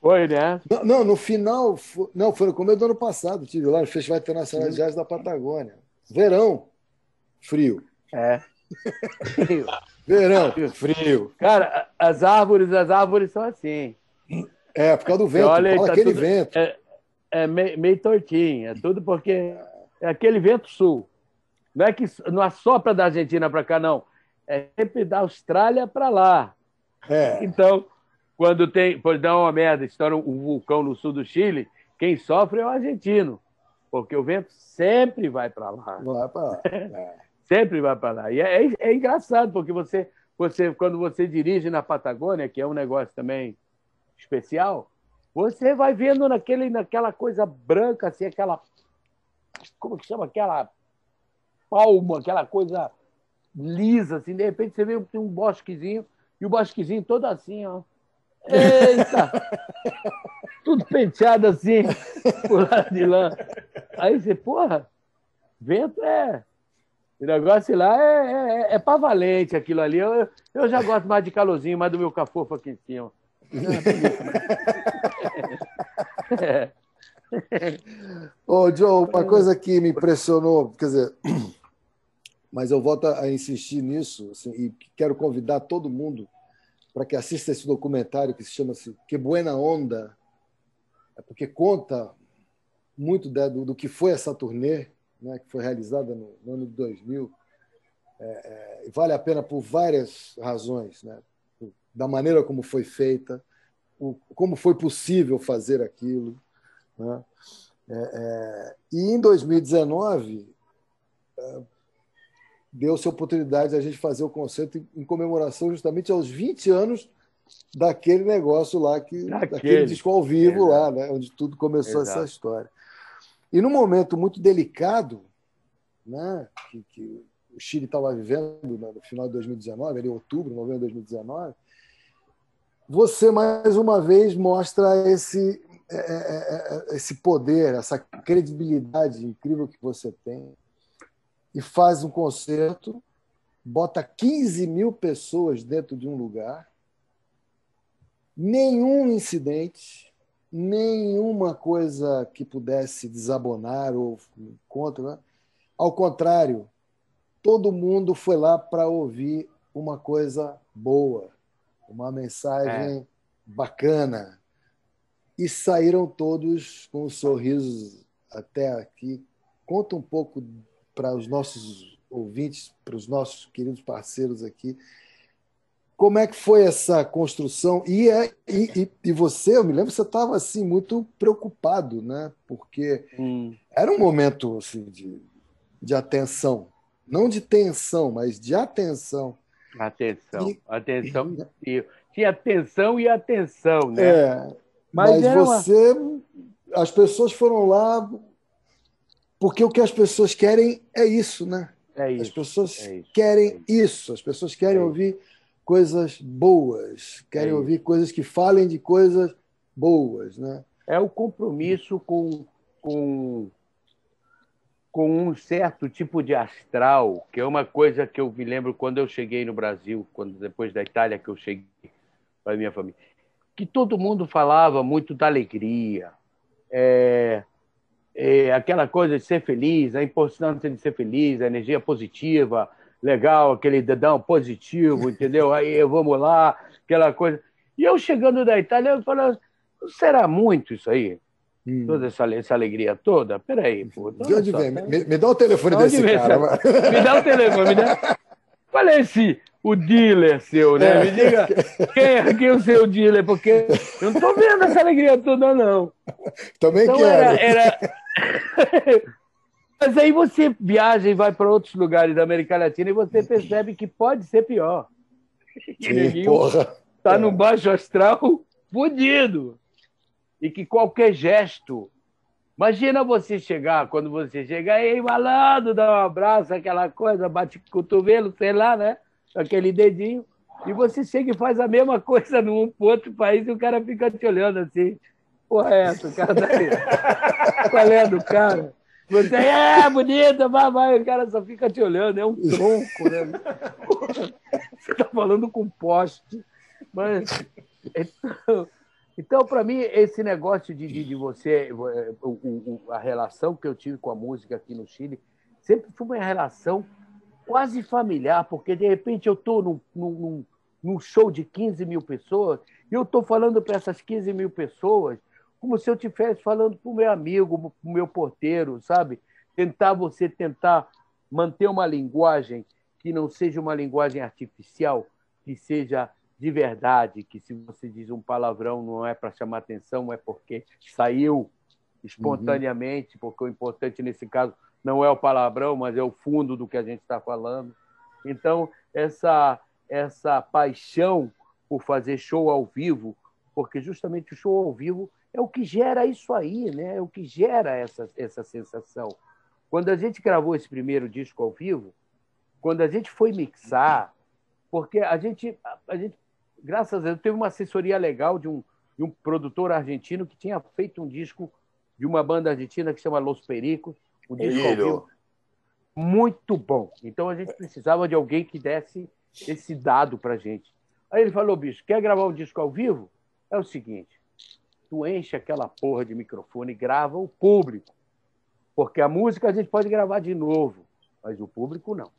Speaker 2: Foi, né?
Speaker 1: Não, não no final. Não, foi no começo do ano passado. Tive lá no Festival Internacional de Jazz da Patagônia. Verão. Frio.
Speaker 2: É.
Speaker 1: Frio. Verão, frio.
Speaker 2: Cara, as árvores, as árvores são assim.
Speaker 1: É, por causa do vento, olha, tá aquele tudo, vento.
Speaker 2: É, é meio, meio tortinho, é tudo porque é aquele vento sul. Não é que não assopra da Argentina para cá, não. É sempre da Austrália para lá. É. Então, quando tem, por dar uma merda, estoura um vulcão no sul do Chile, quem sofre é o argentino. porque o vento sempre vai para lá.
Speaker 1: Vai para lá. É.
Speaker 2: sempre vai para lá. E é, é, é, engraçado, porque você, você, quando você dirige na Patagônia, que é um negócio também especial, você vai vendo naquele, naquela coisa branca, assim, aquela. Como que chama? Aquela palma, aquela coisa lisa, assim, de repente você vê um bosquezinho, e o bosquezinho todo assim, ó. Eita! Tudo penteado assim, por lado de lá. Aí você, porra, vento é. O negócio lá é, é, é pra valente aquilo ali. Eu, eu já gosto mais de calorzinho, mais do meu cafofo aqui em cima.
Speaker 1: É. Ô, Joe, uma coisa que me impressionou, quer dizer, mas eu volto a insistir nisso, assim, e quero convidar todo mundo para que assista esse documentário que se chama -se Que Buena Onda, é porque conta muito do, do, que foi essa turnê, né, que foi realizada no, no ano de 2000. É, é, vale a pena por várias razões, né? da maneira como foi feita, o, como foi possível fazer aquilo. Né? É, é, e em 2019, é, deu-se a oportunidade de a gente fazer o concerto em, em, comemoração justamente aos 20 anos daquele negócio lá, que, daquele, daquele disco ao vivo lá, né? onde tudo começou Exato. essa história. E num momento muito delicado, né? que, que o Chile estava vivendo no final de 2019, ali em outubro, novembro de 2019, você mais uma vez mostra esse, é, é, é, esse poder, essa credibilidade incrível que você tem e faz um concerto, bota 15 mil pessoas dentro de um lugar, nenhum incidente, nenhuma coisa que pudesse desabonar ou contra. Né? Ao contrário, todo mundo foi lá para ouvir uma coisa boa uma mensagem é. bacana. E saíram todos com um sorrisos até aqui. Conta um pouco para os nossos ouvintes, para os nossos queridos parceiros aqui, como é que foi essa construção? E, é, e, e, você, eu me lembro, você estava assim muito preocupado, né? Porque hum. era um momento assim, de, de atenção, não de tensão, mas de atenção.
Speaker 2: Atenção, e, atenção. E, tinha atenção e atenção, né?
Speaker 1: É, mas, mas você. Uma... As pessoas foram lá porque o que as pessoas querem é isso, né?
Speaker 2: É isso,
Speaker 1: as pessoas
Speaker 2: é isso,
Speaker 1: querem é isso. isso. as pessoas querem é ouvir coisas boas, querem é ouvir coisas que falem de coisas boas, né?
Speaker 2: É o compromisso com, com com um certo tipo de astral, que é uma coisa que eu me lembro quando eu cheguei no Brasil, quando depois da Itália que eu cheguei para a minha família, que todo mundo falava muito da alegria, é, é, aquela coisa de ser feliz, a importância de ser feliz, a energia positiva, legal, aquele dedão positivo, entendeu? Aí vamos lá, aquela coisa. E eu chegando da Itália, eu falava, será muito isso aí? Hum. Toda essa, essa alegria toda? Peraí, pô.
Speaker 1: De onde vem? Tá... Me, me, dá o telefone desse vem, cara.
Speaker 2: Me dá o telefone, me dá. Qual é esse, o dealer seu, né? É. Me diga quem é, quem é o seu dealer, porque eu não estou vendo essa alegria toda, não.
Speaker 1: Também então, quero. Era, era...
Speaker 2: Mas aí você viaja e vai para outros lugares da América Latina e você percebe que pode ser pior.
Speaker 1: Que.
Speaker 2: Tá é. no baixo astral fudido e que qualquer gesto. Imagina você chegar, quando você chegar, ei, malandro, dá um abraço, aquela coisa, bate cotovelo, sei lá, né? Aquele dedinho. E você chega e faz a mesma coisa num outro país e o cara fica te olhando assim. Porra, é essa? O cara tá aí. Qual é do cara? Você é bonita, vai, vai. O cara só fica te olhando, é um tronco, né? Você tá falando com poste. Mas. Então, então, para mim, esse negócio de, de, de você, o, o, a relação que eu tive com a música aqui no Chile, sempre foi uma relação quase familiar, porque de repente eu estou num, num, num, show de 15 mil pessoas e eu estou falando para essas 15 mil pessoas como se eu estivesse falando para o meu amigo, para o meu porteiro, sabe? Tentar você tentar manter uma linguagem que não seja uma linguagem artificial, que seja de verdade, que se você diz um palavrão não é para chamar atenção, é porque saiu, espontaneamente, uhum. porque o importante nesse caso não é o palavrão, mas é o fundo do que a gente está falando. Então, essa, essa paixão por fazer show ao vivo, porque justamente o show ao vivo é o que gera isso aí, né? é o que gera essa, essa sensação. Quando a gente gravou esse primeiro disco ao vivo, quando a gente foi mixar, porque a gente, a gente graças a Deus, teve uma assessoria legal de um, de um produtor argentino que tinha feito um disco de uma banda argentina que chama Los Pericos, um disco ao vivo muito bom. Então a gente precisava de alguém que desse esse dado para gente. Aí ele falou, bicho, quer gravar um disco ao vivo? É o seguinte, tu enche aquela porra de microfone e grava o público. Porque a música a gente pode gravar de novo, mas o público não.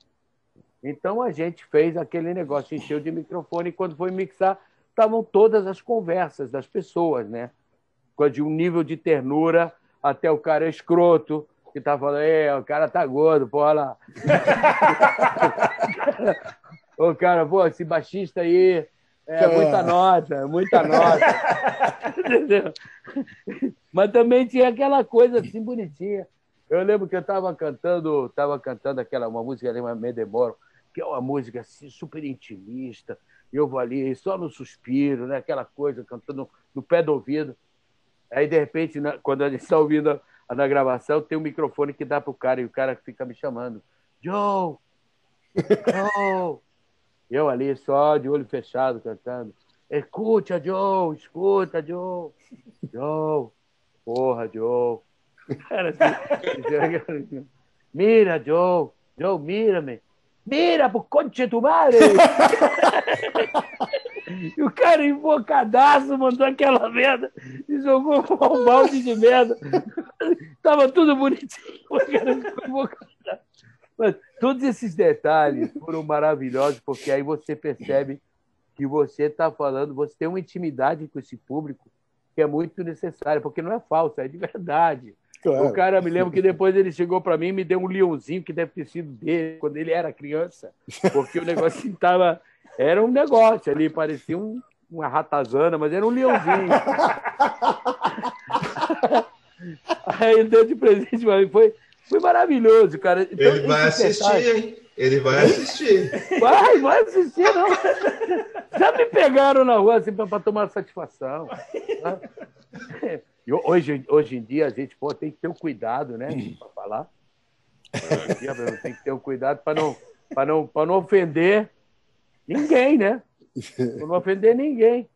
Speaker 2: Então a gente fez aquele negócio, encheu de microfone e quando foi mixar, estavam todas as conversas das pessoas, né? De um nível de ternura até o cara escroto, que tá falando, é, o cara tá gordo, pô, olha lá. Ô, cara, pô, esse baixista aí, é muita nota, muita nota. Entendeu? Mas também tinha aquela coisa assim bonitinha. Eu lembro que eu estava cantando, estava cantando aquela uma música ali, Me Demoro, que é uma música assim, super intimista. Eu vou ali só no suspiro, né? aquela coisa, cantando no pé do ouvido. Aí, de repente, quando a gente está ouvindo na gravação, tem um microfone que dá para o cara e o cara fica me chamando. Joe! Joe! Eu ali só de olho fechado cantando. Escuta, Joe! Escuta, Joe! Joe! Porra, Joe! Assim, mira, Joe! Joe, mira-me! Mira pro tu madre! E o cara invocadaço mandou aquela merda e jogou um balde de merda. Tava tudo bonitinho, o cara invocadaço. Todos esses detalhes foram maravilhosos, porque aí você percebe que você está falando, você tem uma intimidade com esse público que é muito necessária, porque não é falso, é de verdade. Claro. O cara, me lembro que depois ele chegou para mim e me deu um leãozinho que deve ter sido dele quando ele era criança, porque o negócio estava. Era um negócio ali, parecia um, uma ratazana, mas era um leãozinho. Aí ele deu de presente para mim. Foi, foi maravilhoso, cara.
Speaker 3: Então, ele vai assistir, hein? Ele vai assistir.
Speaker 2: Vai, vai assistir, não. Já me pegaram na rua assim para tomar satisfação. Tá? Hoje, hoje em dia a gente pô, tem que ter um cuidado, né? Para falar. Tem que ter um cuidado para não, não, não ofender ninguém, né? Para não ofender ninguém.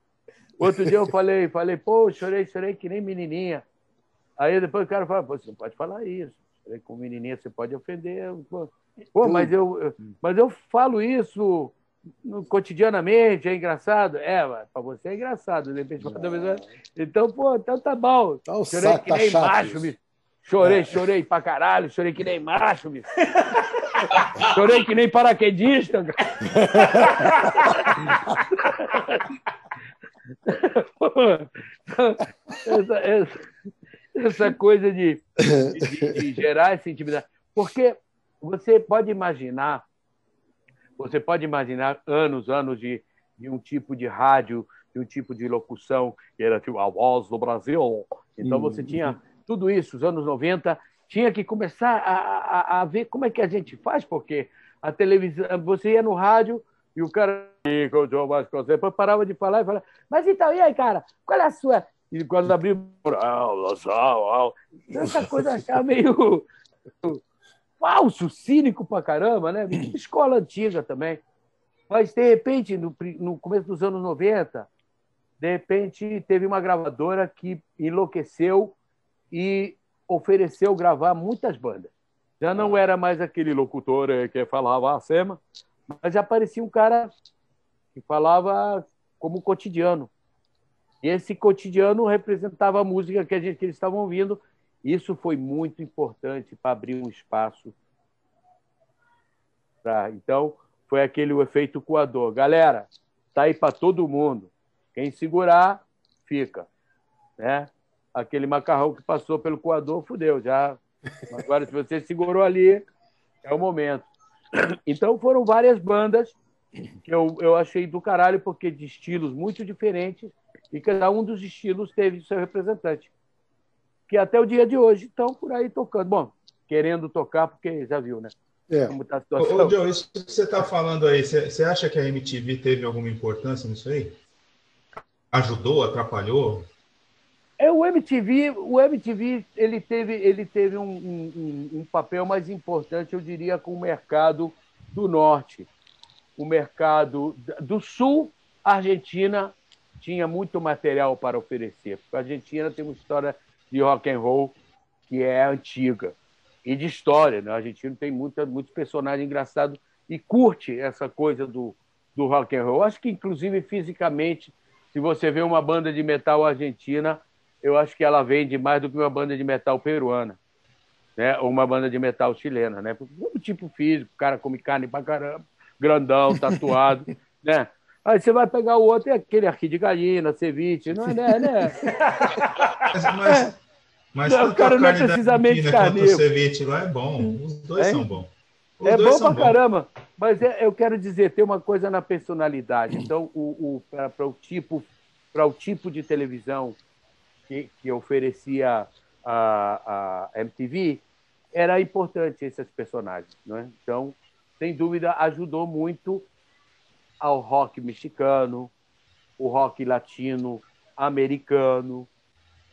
Speaker 2: Outro dia eu falei, falei, pô, chorei, chorei que nem menininha. Aí depois o cara fala, você não pode falar isso. Com menininha, você pode ofender. Pô, pô mas, eu, mas eu falo isso cotidianamente, é engraçado? É, para você é engraçado, de repente. Então, pô, então tá bom. Tá chorei que nem tá macho, me... Chorei, é. chorei pra caralho, chorei que nem macho, me... chorei que nem paraquedista. essa, essa, essa, coisa de, de, de gerar essa intimidade. Porque você pode imaginar você pode imaginar anos, anos de, de um tipo de rádio, de um tipo de locução, que era tipo a voz do Brasil. Então você tinha tudo isso, os anos 90, tinha que começar a, a, a, ver como é que a gente faz, porque a televisão, você ia no rádio e o cara depois parava de falar e falava, mas então, e aí, cara, qual é a sua? E quando abriu, essa coisa achava meio falso, cínico pra caramba, né? Escola antiga também. Mas, de repente, no, no começo dos anos 90, de repente, teve uma gravadora que enlouqueceu e ofereceu gravar muitas bandas. Já não era mais aquele locutor eh, que falava a SEMA, mas já aparecia um cara que falava como cotidiano. E esse cotidiano representava a música que, a gente, que eles estavam ouvindo isso foi muito importante para abrir um espaço. Pra... Então, foi aquele o efeito coador. Galera, tá aí para todo mundo. Quem segurar, fica. Né? Aquele macarrão que passou pelo coador, fudeu. Já. Agora, se você segurou ali, é o momento. Então, foram várias bandas que eu, eu achei do caralho, porque de estilos muito diferentes, e cada um dos estilos teve seu representante que até o dia de hoje estão por aí tocando. Bom, querendo tocar, porque já viu, né?
Speaker 3: É. Como tá a situação. Ô, Joe, isso que você está falando aí, você acha que a MTV teve alguma importância nisso aí? Ajudou, atrapalhou?
Speaker 2: É, o MTV, o MTV ele teve, ele teve um, um, um papel mais importante, eu diria, com o mercado do norte. O mercado do sul, a Argentina tinha muito material para oferecer. Porque a Argentina tem uma história de rock and roll que é antiga e de história. Né? A Argentina tem muita, muitos personagens engraçados e curte essa coisa do, do rock and roll. Acho que, inclusive, fisicamente, se você vê uma banda de metal argentina, eu acho que ela vende mais do que uma banda de metal peruana, né? Ou uma banda de metal chilena, né? Porque tipo físico, o cara come carne pra caramba, grandão, tatuado, né? Aí você vai pegar o outro, é aquele arqui de galinha, ceviche, não é, né? né?
Speaker 3: mas, mas, mas não, o cara não é precisamente carnívoro. O ceviche lá é bom, os dois é? são bons. Os
Speaker 2: é bom pra bons. caramba, mas é, eu quero dizer, tem uma coisa na personalidade. Então, o, o para o tipo, para o tipo de televisão que, que oferecia a, a MTV, era importante esses personagens. Não é? Então, sem dúvida, ajudou muito ao rock mexicano, o rock latino, americano.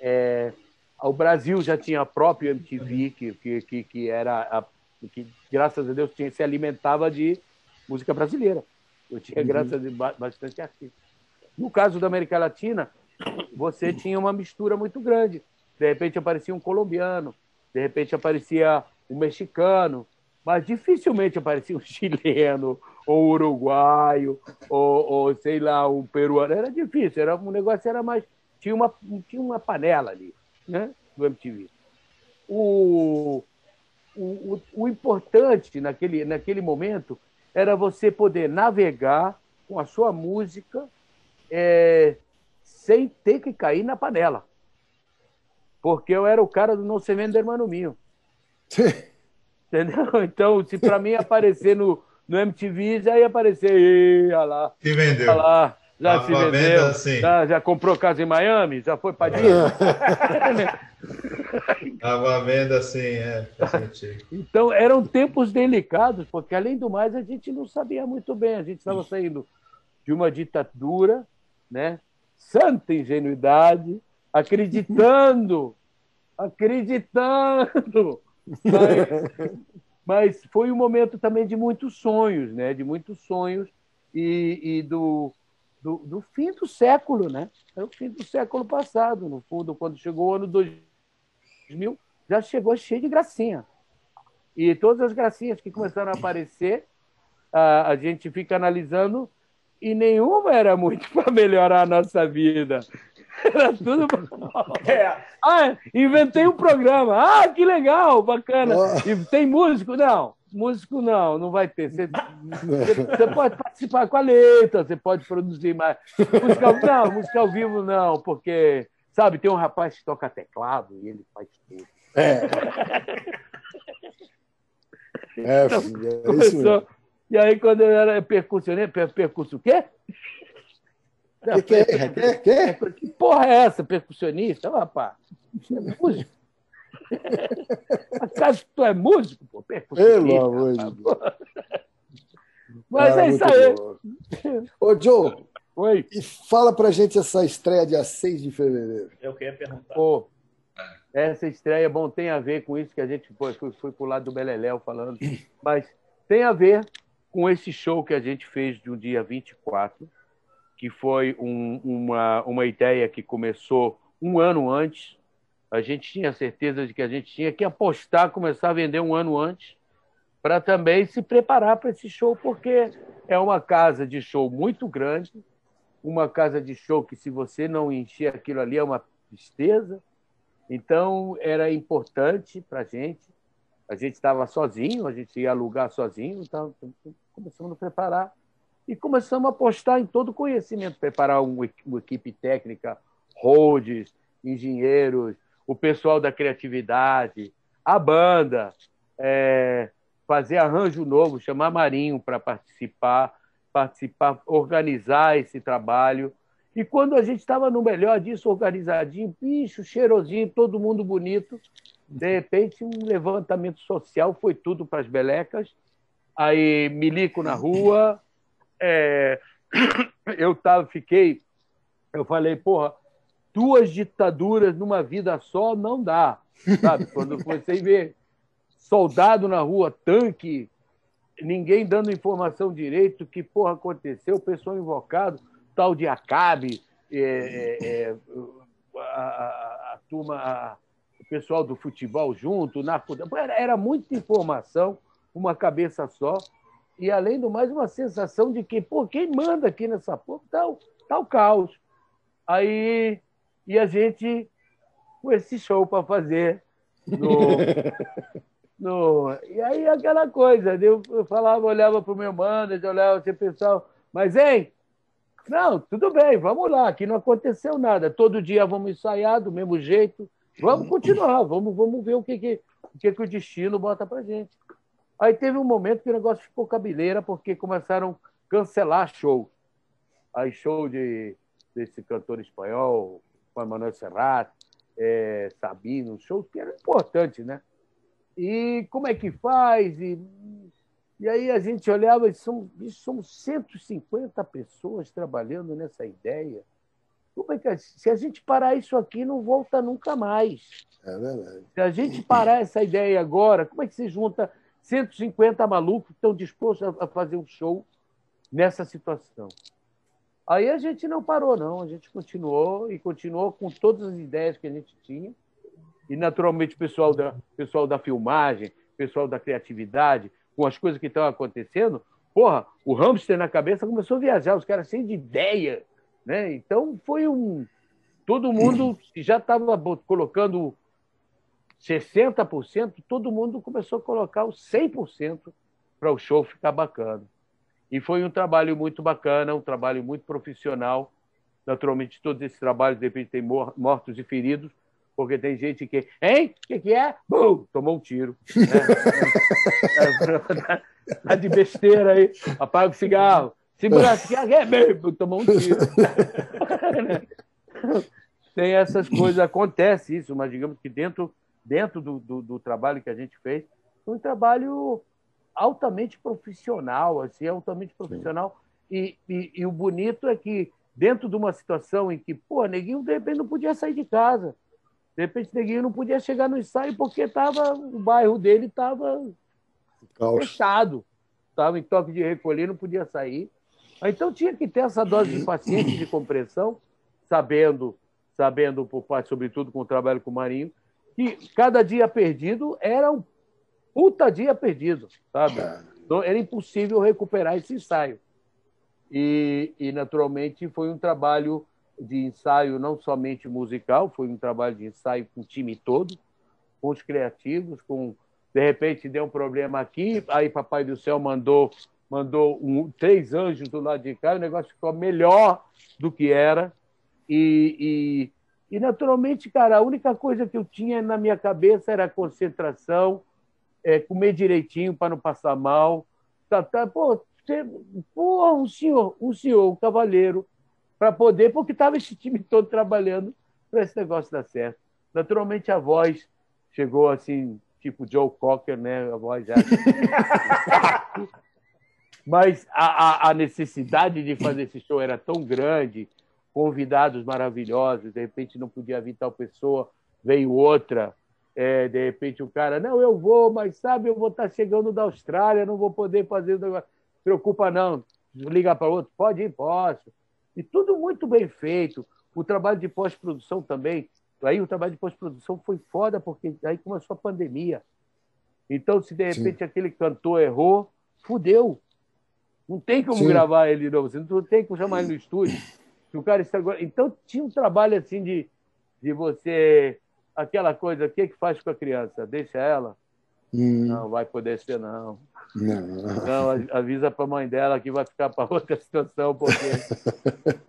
Speaker 2: É, o Brasil já tinha a própria MTV, que, que, que, era a, que, graças a Deus, tinha, se alimentava de música brasileira. Eu tinha, uhum. graças a Deus, bastante artista. No caso da América Latina, você tinha uma mistura muito grande. De repente aparecia um colombiano, de repente aparecia um mexicano, mas dificilmente aparecia um chileno, ou uruguaio, ou, ou sei lá, um peruano. Era difícil, era, um negócio era mais. Tinha uma, tinha uma panela ali, né? Do MTV. O, o, o importante naquele, naquele momento era você poder navegar com a sua música é, sem ter que cair na panela. Porque eu era o cara do Não Se Vender Mano Minho. Entendeu? Então, se para mim aparecer no, no MTV, já ia aparecer. Olha lá.
Speaker 3: Se vendeu. Olha
Speaker 2: lá. Já se vendeu. Assim. Já, já, comprou casa em Miami? Já foi para Disney?
Speaker 3: Estava vendo assim, é.
Speaker 2: Então, eram tempos delicados, porque além do mais, a gente não sabia muito bem. A gente estava saindo de uma ditadura, né? santa ingenuidade, acreditando, acreditando. Mas, mas, foi um momento também de muitos sonhos, né? De muitos sonhos e, e do, do, do, fim do século, né? É o fim do século passado, no fundo, quando chegou o ano 2000, já chegou cheio de gracinha. E todas as gracinhas que começaram a aparecer, a, a gente fica analisando e nenhuma era muito para melhorar a nossa vida. Era tudo. É. Ah, inventei um programa. Ah, que legal, bacana. Oh. E tem músico? Não. Músico não, não vai ter. Você, você, pode participar com a letra, você pode produzir mais. Música, não, música ao vivo não, porque, sabe, tem um rapaz que toca teclado e ele faz tudo.
Speaker 1: É.
Speaker 2: É, filho, é isso mesmo. E aí, quando eu era percussionista, percurso o quê?
Speaker 1: Que, que, é? que, que?
Speaker 2: que porra é essa, percussionista? Rapaz, é músico. Acaso tu é músico, pô? Percussionista. Pelo amor de Deus. Mas ah, é isso aí.
Speaker 1: Bom. Ô, Joe. Oi. E fala pra gente essa estreia dia 6 de fevereiro.
Speaker 5: Eu queria perguntar. Pô,
Speaker 2: essa estreia, bom, tem a ver com isso que a gente foi, foi, foi pro lado do Beleléu falando, mas tem a ver com esse show que a gente fez no dia 24, que foi um, uma, uma ideia que começou um ano antes. A gente tinha certeza de que a gente tinha que apostar, começar a vender um ano antes, para também se preparar para esse show, porque é uma casa de show muito grande, uma casa de show que, se você não encher aquilo ali, é uma tristeza. Então, era importante para a gente a gente estava sozinho, a gente ia alugar sozinho, então começamos a preparar e começamos a apostar em todo o conhecimento, preparar uma, uma equipe técnica, roads, engenheiros, o pessoal da criatividade, a banda, é, fazer arranjo novo, chamar Marinho para participar, participar, organizar esse trabalho E quando a gente estava no melhor disso, organizadinho, bicho, cheirosinho, todo mundo bonito, de repente um levantamento social foi tudo para as belecas. Aí milico na rua, é... eu tava, fiquei, eu falei, porra, duas ditaduras numa vida só não dá, sabe? Quando você vê soldado na rua, tanque, ninguém dando informação direito, que porra aconteceu, pessoal invocado, tal de Acabe, é, é, é, a, a, a, turma, a, o pessoal do futebol junto, narco... era, era muita informação, uma cabeça só, e além do mais, uma sensação de que, pô, quem manda aqui nessa porra tá, tá o caos. Aí, e a gente com esse show para fazer no, no, e aí aquela coisa, eu, eu falava, olhava para o meu manager, olhava assim, pessoal, mas hein, não, tudo bem, vamos lá, aqui não aconteceu nada. Todo dia vamos ensaiar do mesmo jeito, vamos continuar, vamos, vamos ver o que, que, o, que, que o destino bota para gente. Aí teve um momento que o negócio ficou cabeleira, porque começaram a cancelar show. Aí show de, desse cantor espanhol, Juan Manuel Serrat, é, Sabino, shows que eram importantes, né? E como é que faz? E e aí a gente olhava e somos, somos 150 pessoas trabalhando nessa ideia. Como é que, se a gente parar isso aqui, não volta nunca mais.
Speaker 1: É verdade.
Speaker 2: Se a gente parar essa ideia agora, como é que se junta 150 malucos estão dispostos a fazer um show nessa situação? Aí a gente não parou, não. A gente continuou e continuou com todas as ideias que a gente tinha. E, naturalmente, o pessoal da, pessoal da filmagem, pessoal da criatividade, com as coisas que estão acontecendo, porra, o hamster na cabeça começou a viajar, os caras cheios de ideia. Né? Então foi um. Todo mundo já estava colocando 60%, todo mundo começou a colocar os 100% para o show ficar bacana. E foi um trabalho muito bacana, um trabalho muito profissional. Naturalmente, todos esses trabalhos, de repente, tem mortos e feridos, porque tem gente que, hein? O que, que é? Bum! Tomou um tiro. Né? tá de besteira aí, apaga o cigarro. Segura o cigarro, é mesmo, tomou um tiro. tem essas coisas, acontece isso, mas digamos que dentro, dentro do, do, do trabalho que a gente fez, foi um trabalho altamente profissional, assim, altamente profissional. E, e, e, o bonito é que, dentro de uma situação em que, pô, neguinho de repente não podia sair de casa. De repente, Neguinho não podia chegar no ensaio porque tava, o bairro dele estava fechado. Estava em toque de recolher, não podia sair. Então tinha que ter essa dose de paciência de compreensão, sabendo, sabendo por parte, sobretudo com o trabalho com o Marinho, que cada dia perdido era um puta dia perdido, sabe? É. Então, era impossível recuperar esse ensaio. E, e, naturalmente, foi um trabalho de ensaio não somente musical, foi um trabalho de ensaio com o time todo, com os criativos, com de repente deu um problema aqui, aí Papai do Céu mandou mandou um, três anjos do lado de cá, o negócio ficou melhor do que era. E, e, e, naturalmente, cara, a única coisa que eu tinha na minha cabeça era concentração, é, comer direitinho para não passar mal. Tá, tá, pô, pô, um senhor, um senhor, um cavaleiro, para poder, porque estava esse time todo trabalhando para esse negócio dar certo. Naturalmente, a voz chegou assim, tipo Joe Cocker, né? A voz já. Mas a, a, necessidade de fazer esse show era tão grande, convidados maravilhosos, de repente não podia vir tal pessoa, veio outra. É, de repente o cara, não, eu vou, mas sabe, eu vou estar chegando da Austrália, não vou poder fazer o negócio. Preocupa não, ligar para outro, pode ir, posso. E tudo muito bem feito. O trabalho de pós-produção também. Aí o trabalho de pós-produção foi foda, porque aí começou a pandemia. Então, se de repente Sim. aquele cantor errou, fudeu. Não tem como Sim. gravar ele novo. Você não tem como chamar ele no estúdio. Se o cara está... Então, tinha um trabalho assim de, de você. Aquela coisa, o que, é que faz com a criança? Deixa ela? Hum. Não vai poder ser, não. Não, não avisa para a mãe dela que vai ficar para outra situação, porque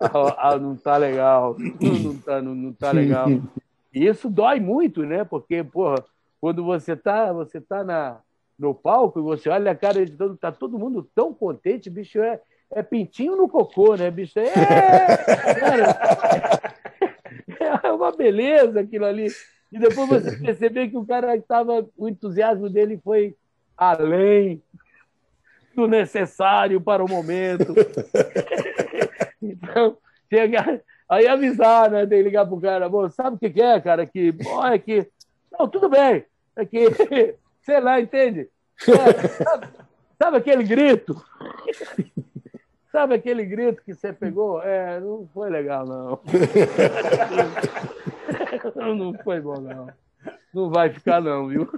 Speaker 2: a, a, não está legal. Não está não, não tá legal. E isso dói muito, né? Porque, porra, quando você está você tá na, no palco e você olha a cara de todo, tá todo mundo tão contente, bicho, é, é pintinho no cocô, né, bicho? É, cara, é uma beleza aquilo ali. E depois você perceber que o cara estava, o entusiasmo dele foi além do necessário para o momento. então, chega, aí avisar, né? Tem que ligar pro cara, Bom, sabe o que, é, cara? Que, bom, é que. Não, tudo bem. É que, sei lá, entende? É, sabe, sabe aquele grito? Sabe aquele grito que você pegou? É, não foi legal, não. Não foi bom, não. Não vai ficar, não, viu?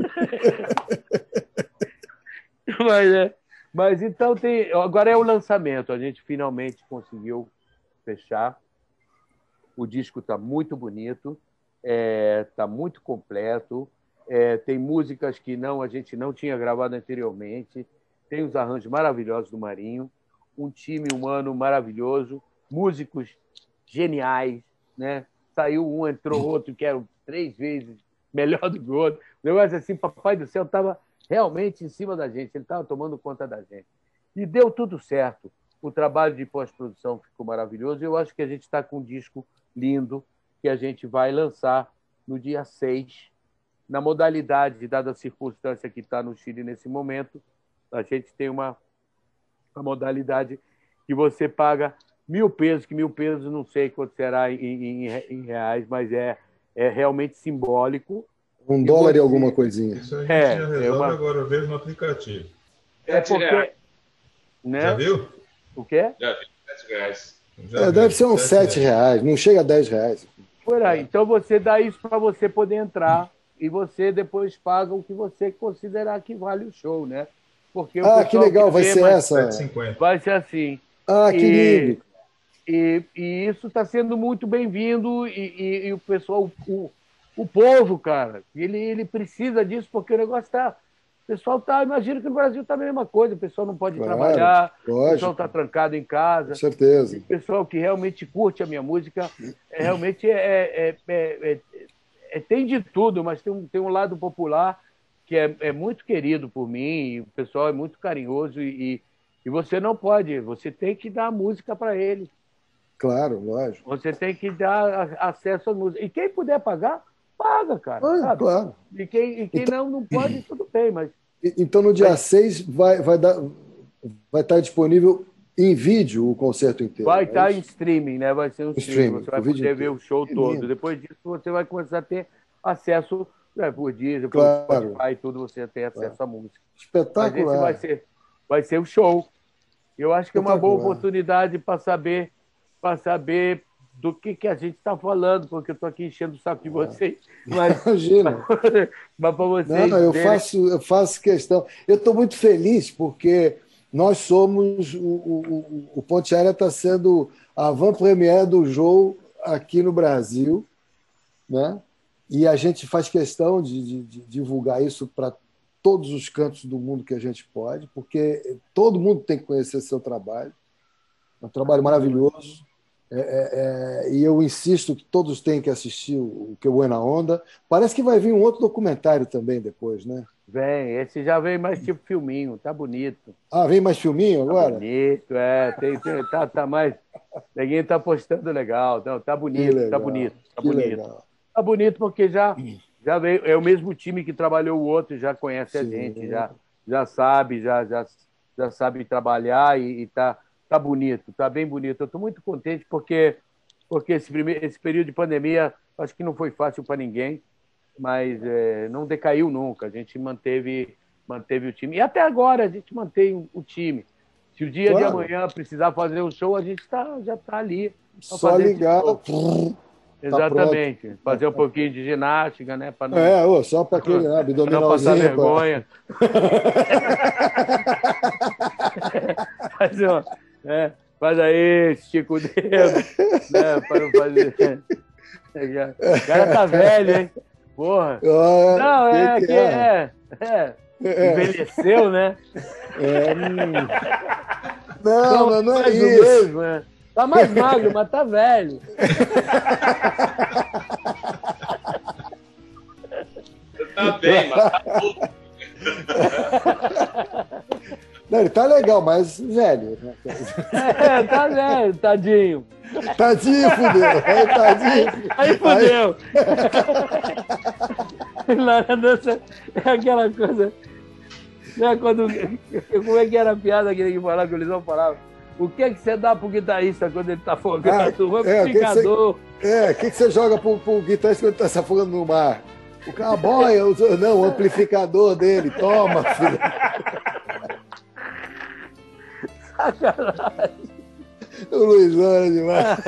Speaker 2: Mas, é, mas então tem. Agora é o lançamento. A gente finalmente conseguiu fechar. O disco está muito bonito, está é, tá muito completo. É, tem músicas que não a gente não tinha gravado anteriormente. Tem os arranjos maravilhosos do Marinho um time humano maravilhoso, músicos geniais, né? Saiu um, entrou outro, que era três vezes melhor do que o outro. O negócio assim, papai do céu estava realmente em cima da gente, ele estava tomando conta da gente. E deu tudo certo. O trabalho de pós-produção ficou maravilhoso. Eu acho que a gente está com um disco lindo que a gente vai lançar no dia 6, na modalidade, dada a circunstância que está no Chile nesse momento. A gente tem uma a modalidade que você paga mil pesos, que mil pesos não sei quanto será em, em, em reais, mas é, é realmente simbólico.
Speaker 1: Um dólar você... e alguma coisinha.
Speaker 3: Isso a gente é, já resolve é uma... agora mesmo no aplicativo.
Speaker 2: É porque. Né?
Speaker 3: Já viu?
Speaker 2: O quê?
Speaker 4: Já vi, sete reais.
Speaker 1: É, deve ser uns sete reais. reais, não chega a dez reais.
Speaker 2: Por aí. Então você dá isso para você poder entrar e você depois paga o que você considerar que vale o show, né?
Speaker 1: Porque ah, que legal, vai ser essa.
Speaker 2: Vai ser assim.
Speaker 1: Ah, que lindo.
Speaker 2: E, e isso está sendo muito bem-vindo e, e, e, o pessoal, o, o povo, cara, ele, ele precisa disso porque o negócio está. O pessoal está, imagina que no Brasil está a mesma coisa, o pessoal não pode claro, trabalhar, lógico. o pessoal está trancado em casa. Com
Speaker 1: certeza.
Speaker 2: o pessoal que realmente curte a minha música, é, realmente é, é, é, tem de tudo, mas tem um, tem um lado popular que é, é muito querido por mim, o pessoal é muito carinhoso e, e você não pode, você tem que dar música para ele.
Speaker 1: Claro, lógico.
Speaker 2: Você tem que dar acesso à música. E quem puder pagar, paga, cara.
Speaker 1: Ah, claro.
Speaker 2: E quem, e quem então, não, não pode, tudo bem, mas.
Speaker 1: Então no dia 6 vai, vai, dar, vai estar disponível em vídeo o concerto inteiro.
Speaker 2: Vai estar é em streaming, né? Vai ser um streaming. streaming. Você vai poder ver o show todo. Lindo. Depois disso, você vai começar a ter acesso é, por Deezer, claro. por Spotify, tudo você tem acesso claro. à música.
Speaker 1: Espetacular. Mas esse
Speaker 2: vai ser, vai ser o show. Eu acho que é uma boa oportunidade para saber, para saber do que, que a gente está falando, porque eu estou aqui enchendo o saco de é. vocês. Mas,
Speaker 1: Imagina.
Speaker 2: mas para vocês.
Speaker 1: Não, não, eu, faço, eu faço questão. Eu estou muito feliz porque nós somos. O, o, o Ponte Aérea está sendo a van premiere do jogo aqui no Brasil. Né? E a gente faz questão de, de, de divulgar isso para todos os cantos do mundo que a gente pode, porque todo mundo tem que conhecer seu trabalho. É um trabalho maravilhoso. É, é, é, e eu insisto que todos têm que assistir o Que Buena Onda. Parece que vai vir um outro documentário também depois, né?
Speaker 2: Vem, esse já vem mais tipo filminho, tá bonito.
Speaker 1: Ah, vem mais filminho agora?
Speaker 2: Tá bonito, é. Tem, tem, tá, tá mais. Ninguém tá postando legal. Não, tá bonito, tá bonito, tá bonito. Legal. Tá bonito porque já, já veio, é o mesmo time que trabalhou o outro, já conhece Sim. a gente, já, já sabe, já, já, já sabe trabalhar e, e tá, tá bonito, tá bem bonito. Eu estou muito contente porque, porque esse, primeiro, esse período de pandemia acho que não foi fácil para ninguém, mas é, não decaiu nunca. A gente manteve, manteve o time. E até agora a gente mantém o time. Se o dia claro. de amanhã precisar fazer um show, a gente tá, já está ali.
Speaker 1: Só ligar.
Speaker 2: Tá Exatamente. Tá Fazer um pouquinho de ginástica, né?
Speaker 1: Pra não... É, ô, só para aquele né, abdominalzinho.
Speaker 2: não passar vergonha. faz, uma, é, faz aí, estica o dedo. né, para não fazer. O cara tá velho, hein? Porra. Ah, não, é que, que é? É, é. Envelheceu, né?
Speaker 1: É, hum. Não, não, não é isso. Mesmo, né?
Speaker 2: Tá mais magro, mas tá velho.
Speaker 4: Tá bem, mas tá
Speaker 1: Não, ele tá legal, mas velho. Né?
Speaker 2: É, tá velho, tadinho.
Speaker 1: Tadinho, fudeu. Aí, tadinho.
Speaker 2: Aí fudeu. Aí... Na dança é aquela coisa. Né, quando, como é que era a piada que ele falava, que o Lisão falava? O que é que você dá pro guitarrista quando ele tá afogando? Ah, um amplificador.
Speaker 1: É, o que, que, você joga pro, pro guitarrista quando ele tá se afogando no mar? O cowboy, não, o amplificador dele. Toma, filho.
Speaker 2: Sacanagem.
Speaker 1: O Luizão é demais.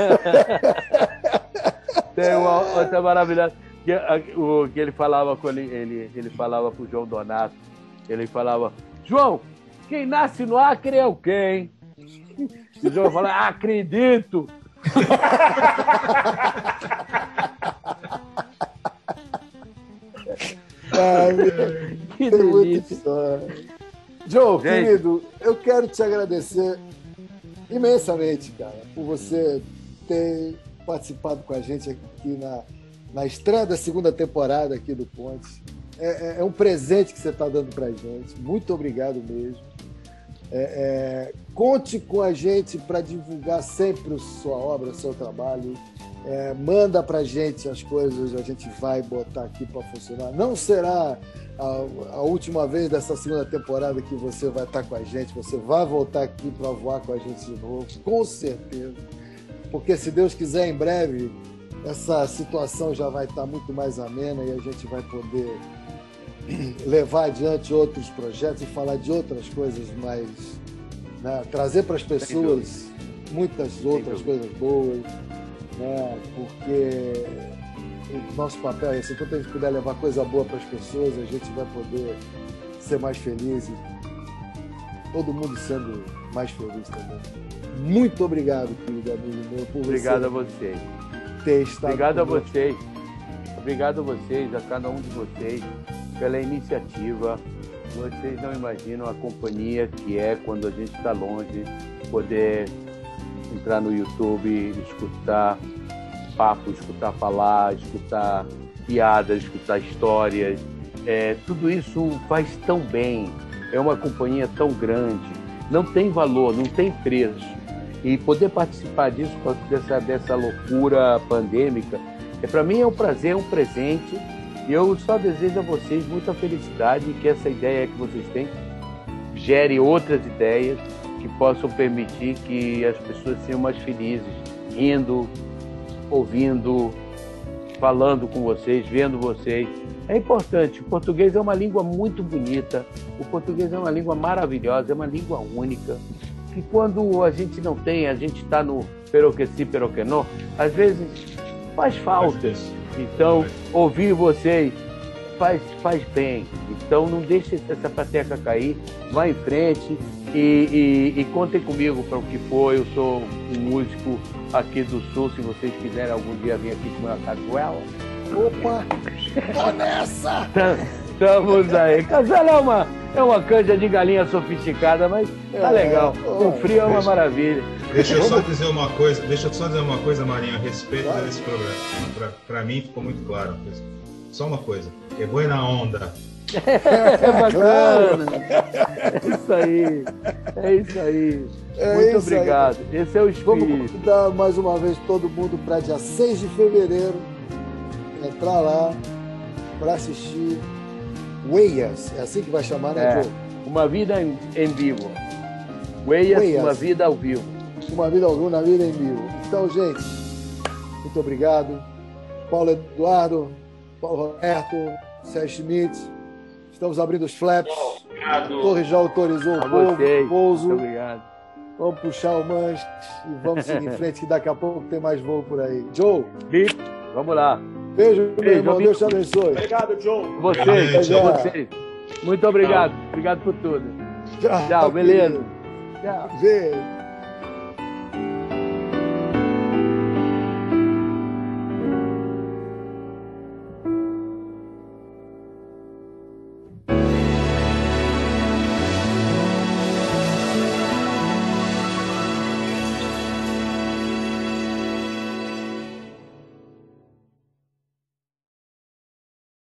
Speaker 2: Tem uma outra maravilhosa. Que, o, que ele falava com ele, ele, ele falava pro João Donato. Ele falava, João, quem nasce no Acre é o quem? E o João fala, acredito.
Speaker 1: ah, que delícia. Joe, Gente. querido, eu quero te agradecer imensamente, cara, por você ter participado com a gente aqui na, na estreia da segunda temporada aqui do Ponte. É, é, é um presente que você está dando para gente. Muito obrigado mesmo. É, é conte com a gente para divulgar sempre sua obra, o seu trabalho. É, manda para a gente as coisas, a gente vai botar aqui para funcionar. Não será a, a, última vez dessa segunda temporada que você vai estar com a gente, você vai voltar aqui para voar com a gente de novo, com certeza. Porque se Deus quiser, em breve, essa situação já vai estar muito mais amena e a gente vai poder levar adiante outros projetos e falar de outras coisas mais. Né? trazer para as pessoas muitas outras coisas boas, né? porque o nosso papel é esse. Enquanto a gente puder levar coisa boa para as pessoas, a gente vai poder ser mais feliz e todo mundo sendo mais feliz também. Muito obrigado, querido amigo meu, por
Speaker 2: Obrigado você a vocês.
Speaker 1: Ter estado
Speaker 2: obrigado a vocês. Obrigado a vocês, a cada um de vocês, pela iniciativa. Vocês não imaginam a companhia que é quando a gente está longe, poder entrar no YouTube, escutar papo, escutar falar, escutar piadas, escutar histórias. É, tudo isso faz tão bem. É uma companhia tão grande. Não tem valor, não tem preço. E poder participar disso, dessa, dessa loucura pandêmica, é, para mim é um prazer, é um presente. E eu só desejo a vocês muita felicidade e que essa ideia que vocês têm gere outras ideias que possam permitir que as pessoas sejam mais felizes, rindo, ouvindo, falando com vocês, vendo vocês. É importante. O português é uma língua muito bonita. O português é uma língua maravilhosa, é uma língua única. Que quando a gente não tem, a gente está no peroqueci, peroquenô, às vezes faz falta. Então, ouvir vocês faz, faz bem. Então, não deixe essa pateca cair. Vá em frente e, e, e contem comigo para o que for. Eu sou um músico aqui do Sul, se vocês quiserem algum dia vir aqui comer uma cajuela.
Speaker 1: Opa! Tô nessa!
Speaker 2: Estamos aí. Casal é uma, é uma canja de galinha sofisticada, mas tá é, legal. Com frio é uma deixa, maravilha.
Speaker 3: Deixa eu só dizer uma coisa, deixa eu só dizer uma coisa, Marinho, a respeito claro. desse programa. Para mim ficou muito claro. Só uma coisa. É boa na onda.
Speaker 2: É bacana. É isso aí. É isso aí. É Muito isso obrigado. Aí. Esse é o espírito.
Speaker 1: Vamos convidar mais uma vez todo mundo para dia 6 de fevereiro entrar lá para assistir Weias. É assim que vai chamar, né, é.
Speaker 2: Uma vida em, em vivo. Weias, uma vida ao vivo.
Speaker 1: Uma vida ao vivo, uma vida em vivo. Então, gente, muito obrigado. Paulo Eduardo, Paulo Roberto, Sérgio Schmidt. Estamos abrindo os flaps. Obrigado. A torre já autorizou o pouso.
Speaker 2: Muito obrigado.
Speaker 1: Vamos puxar o manche e vamos seguir em frente, que daqui a pouco tem mais voo por aí. Joe!
Speaker 2: Vamos lá.
Speaker 1: Beijo, Beijo meu irmão. Deus te abençoe.
Speaker 5: Obrigado, Joe.
Speaker 2: Vocês, vocês. Muito obrigado. Obrigado por tudo. Tchau, Tchau beleza.
Speaker 1: Tchau. Beijo.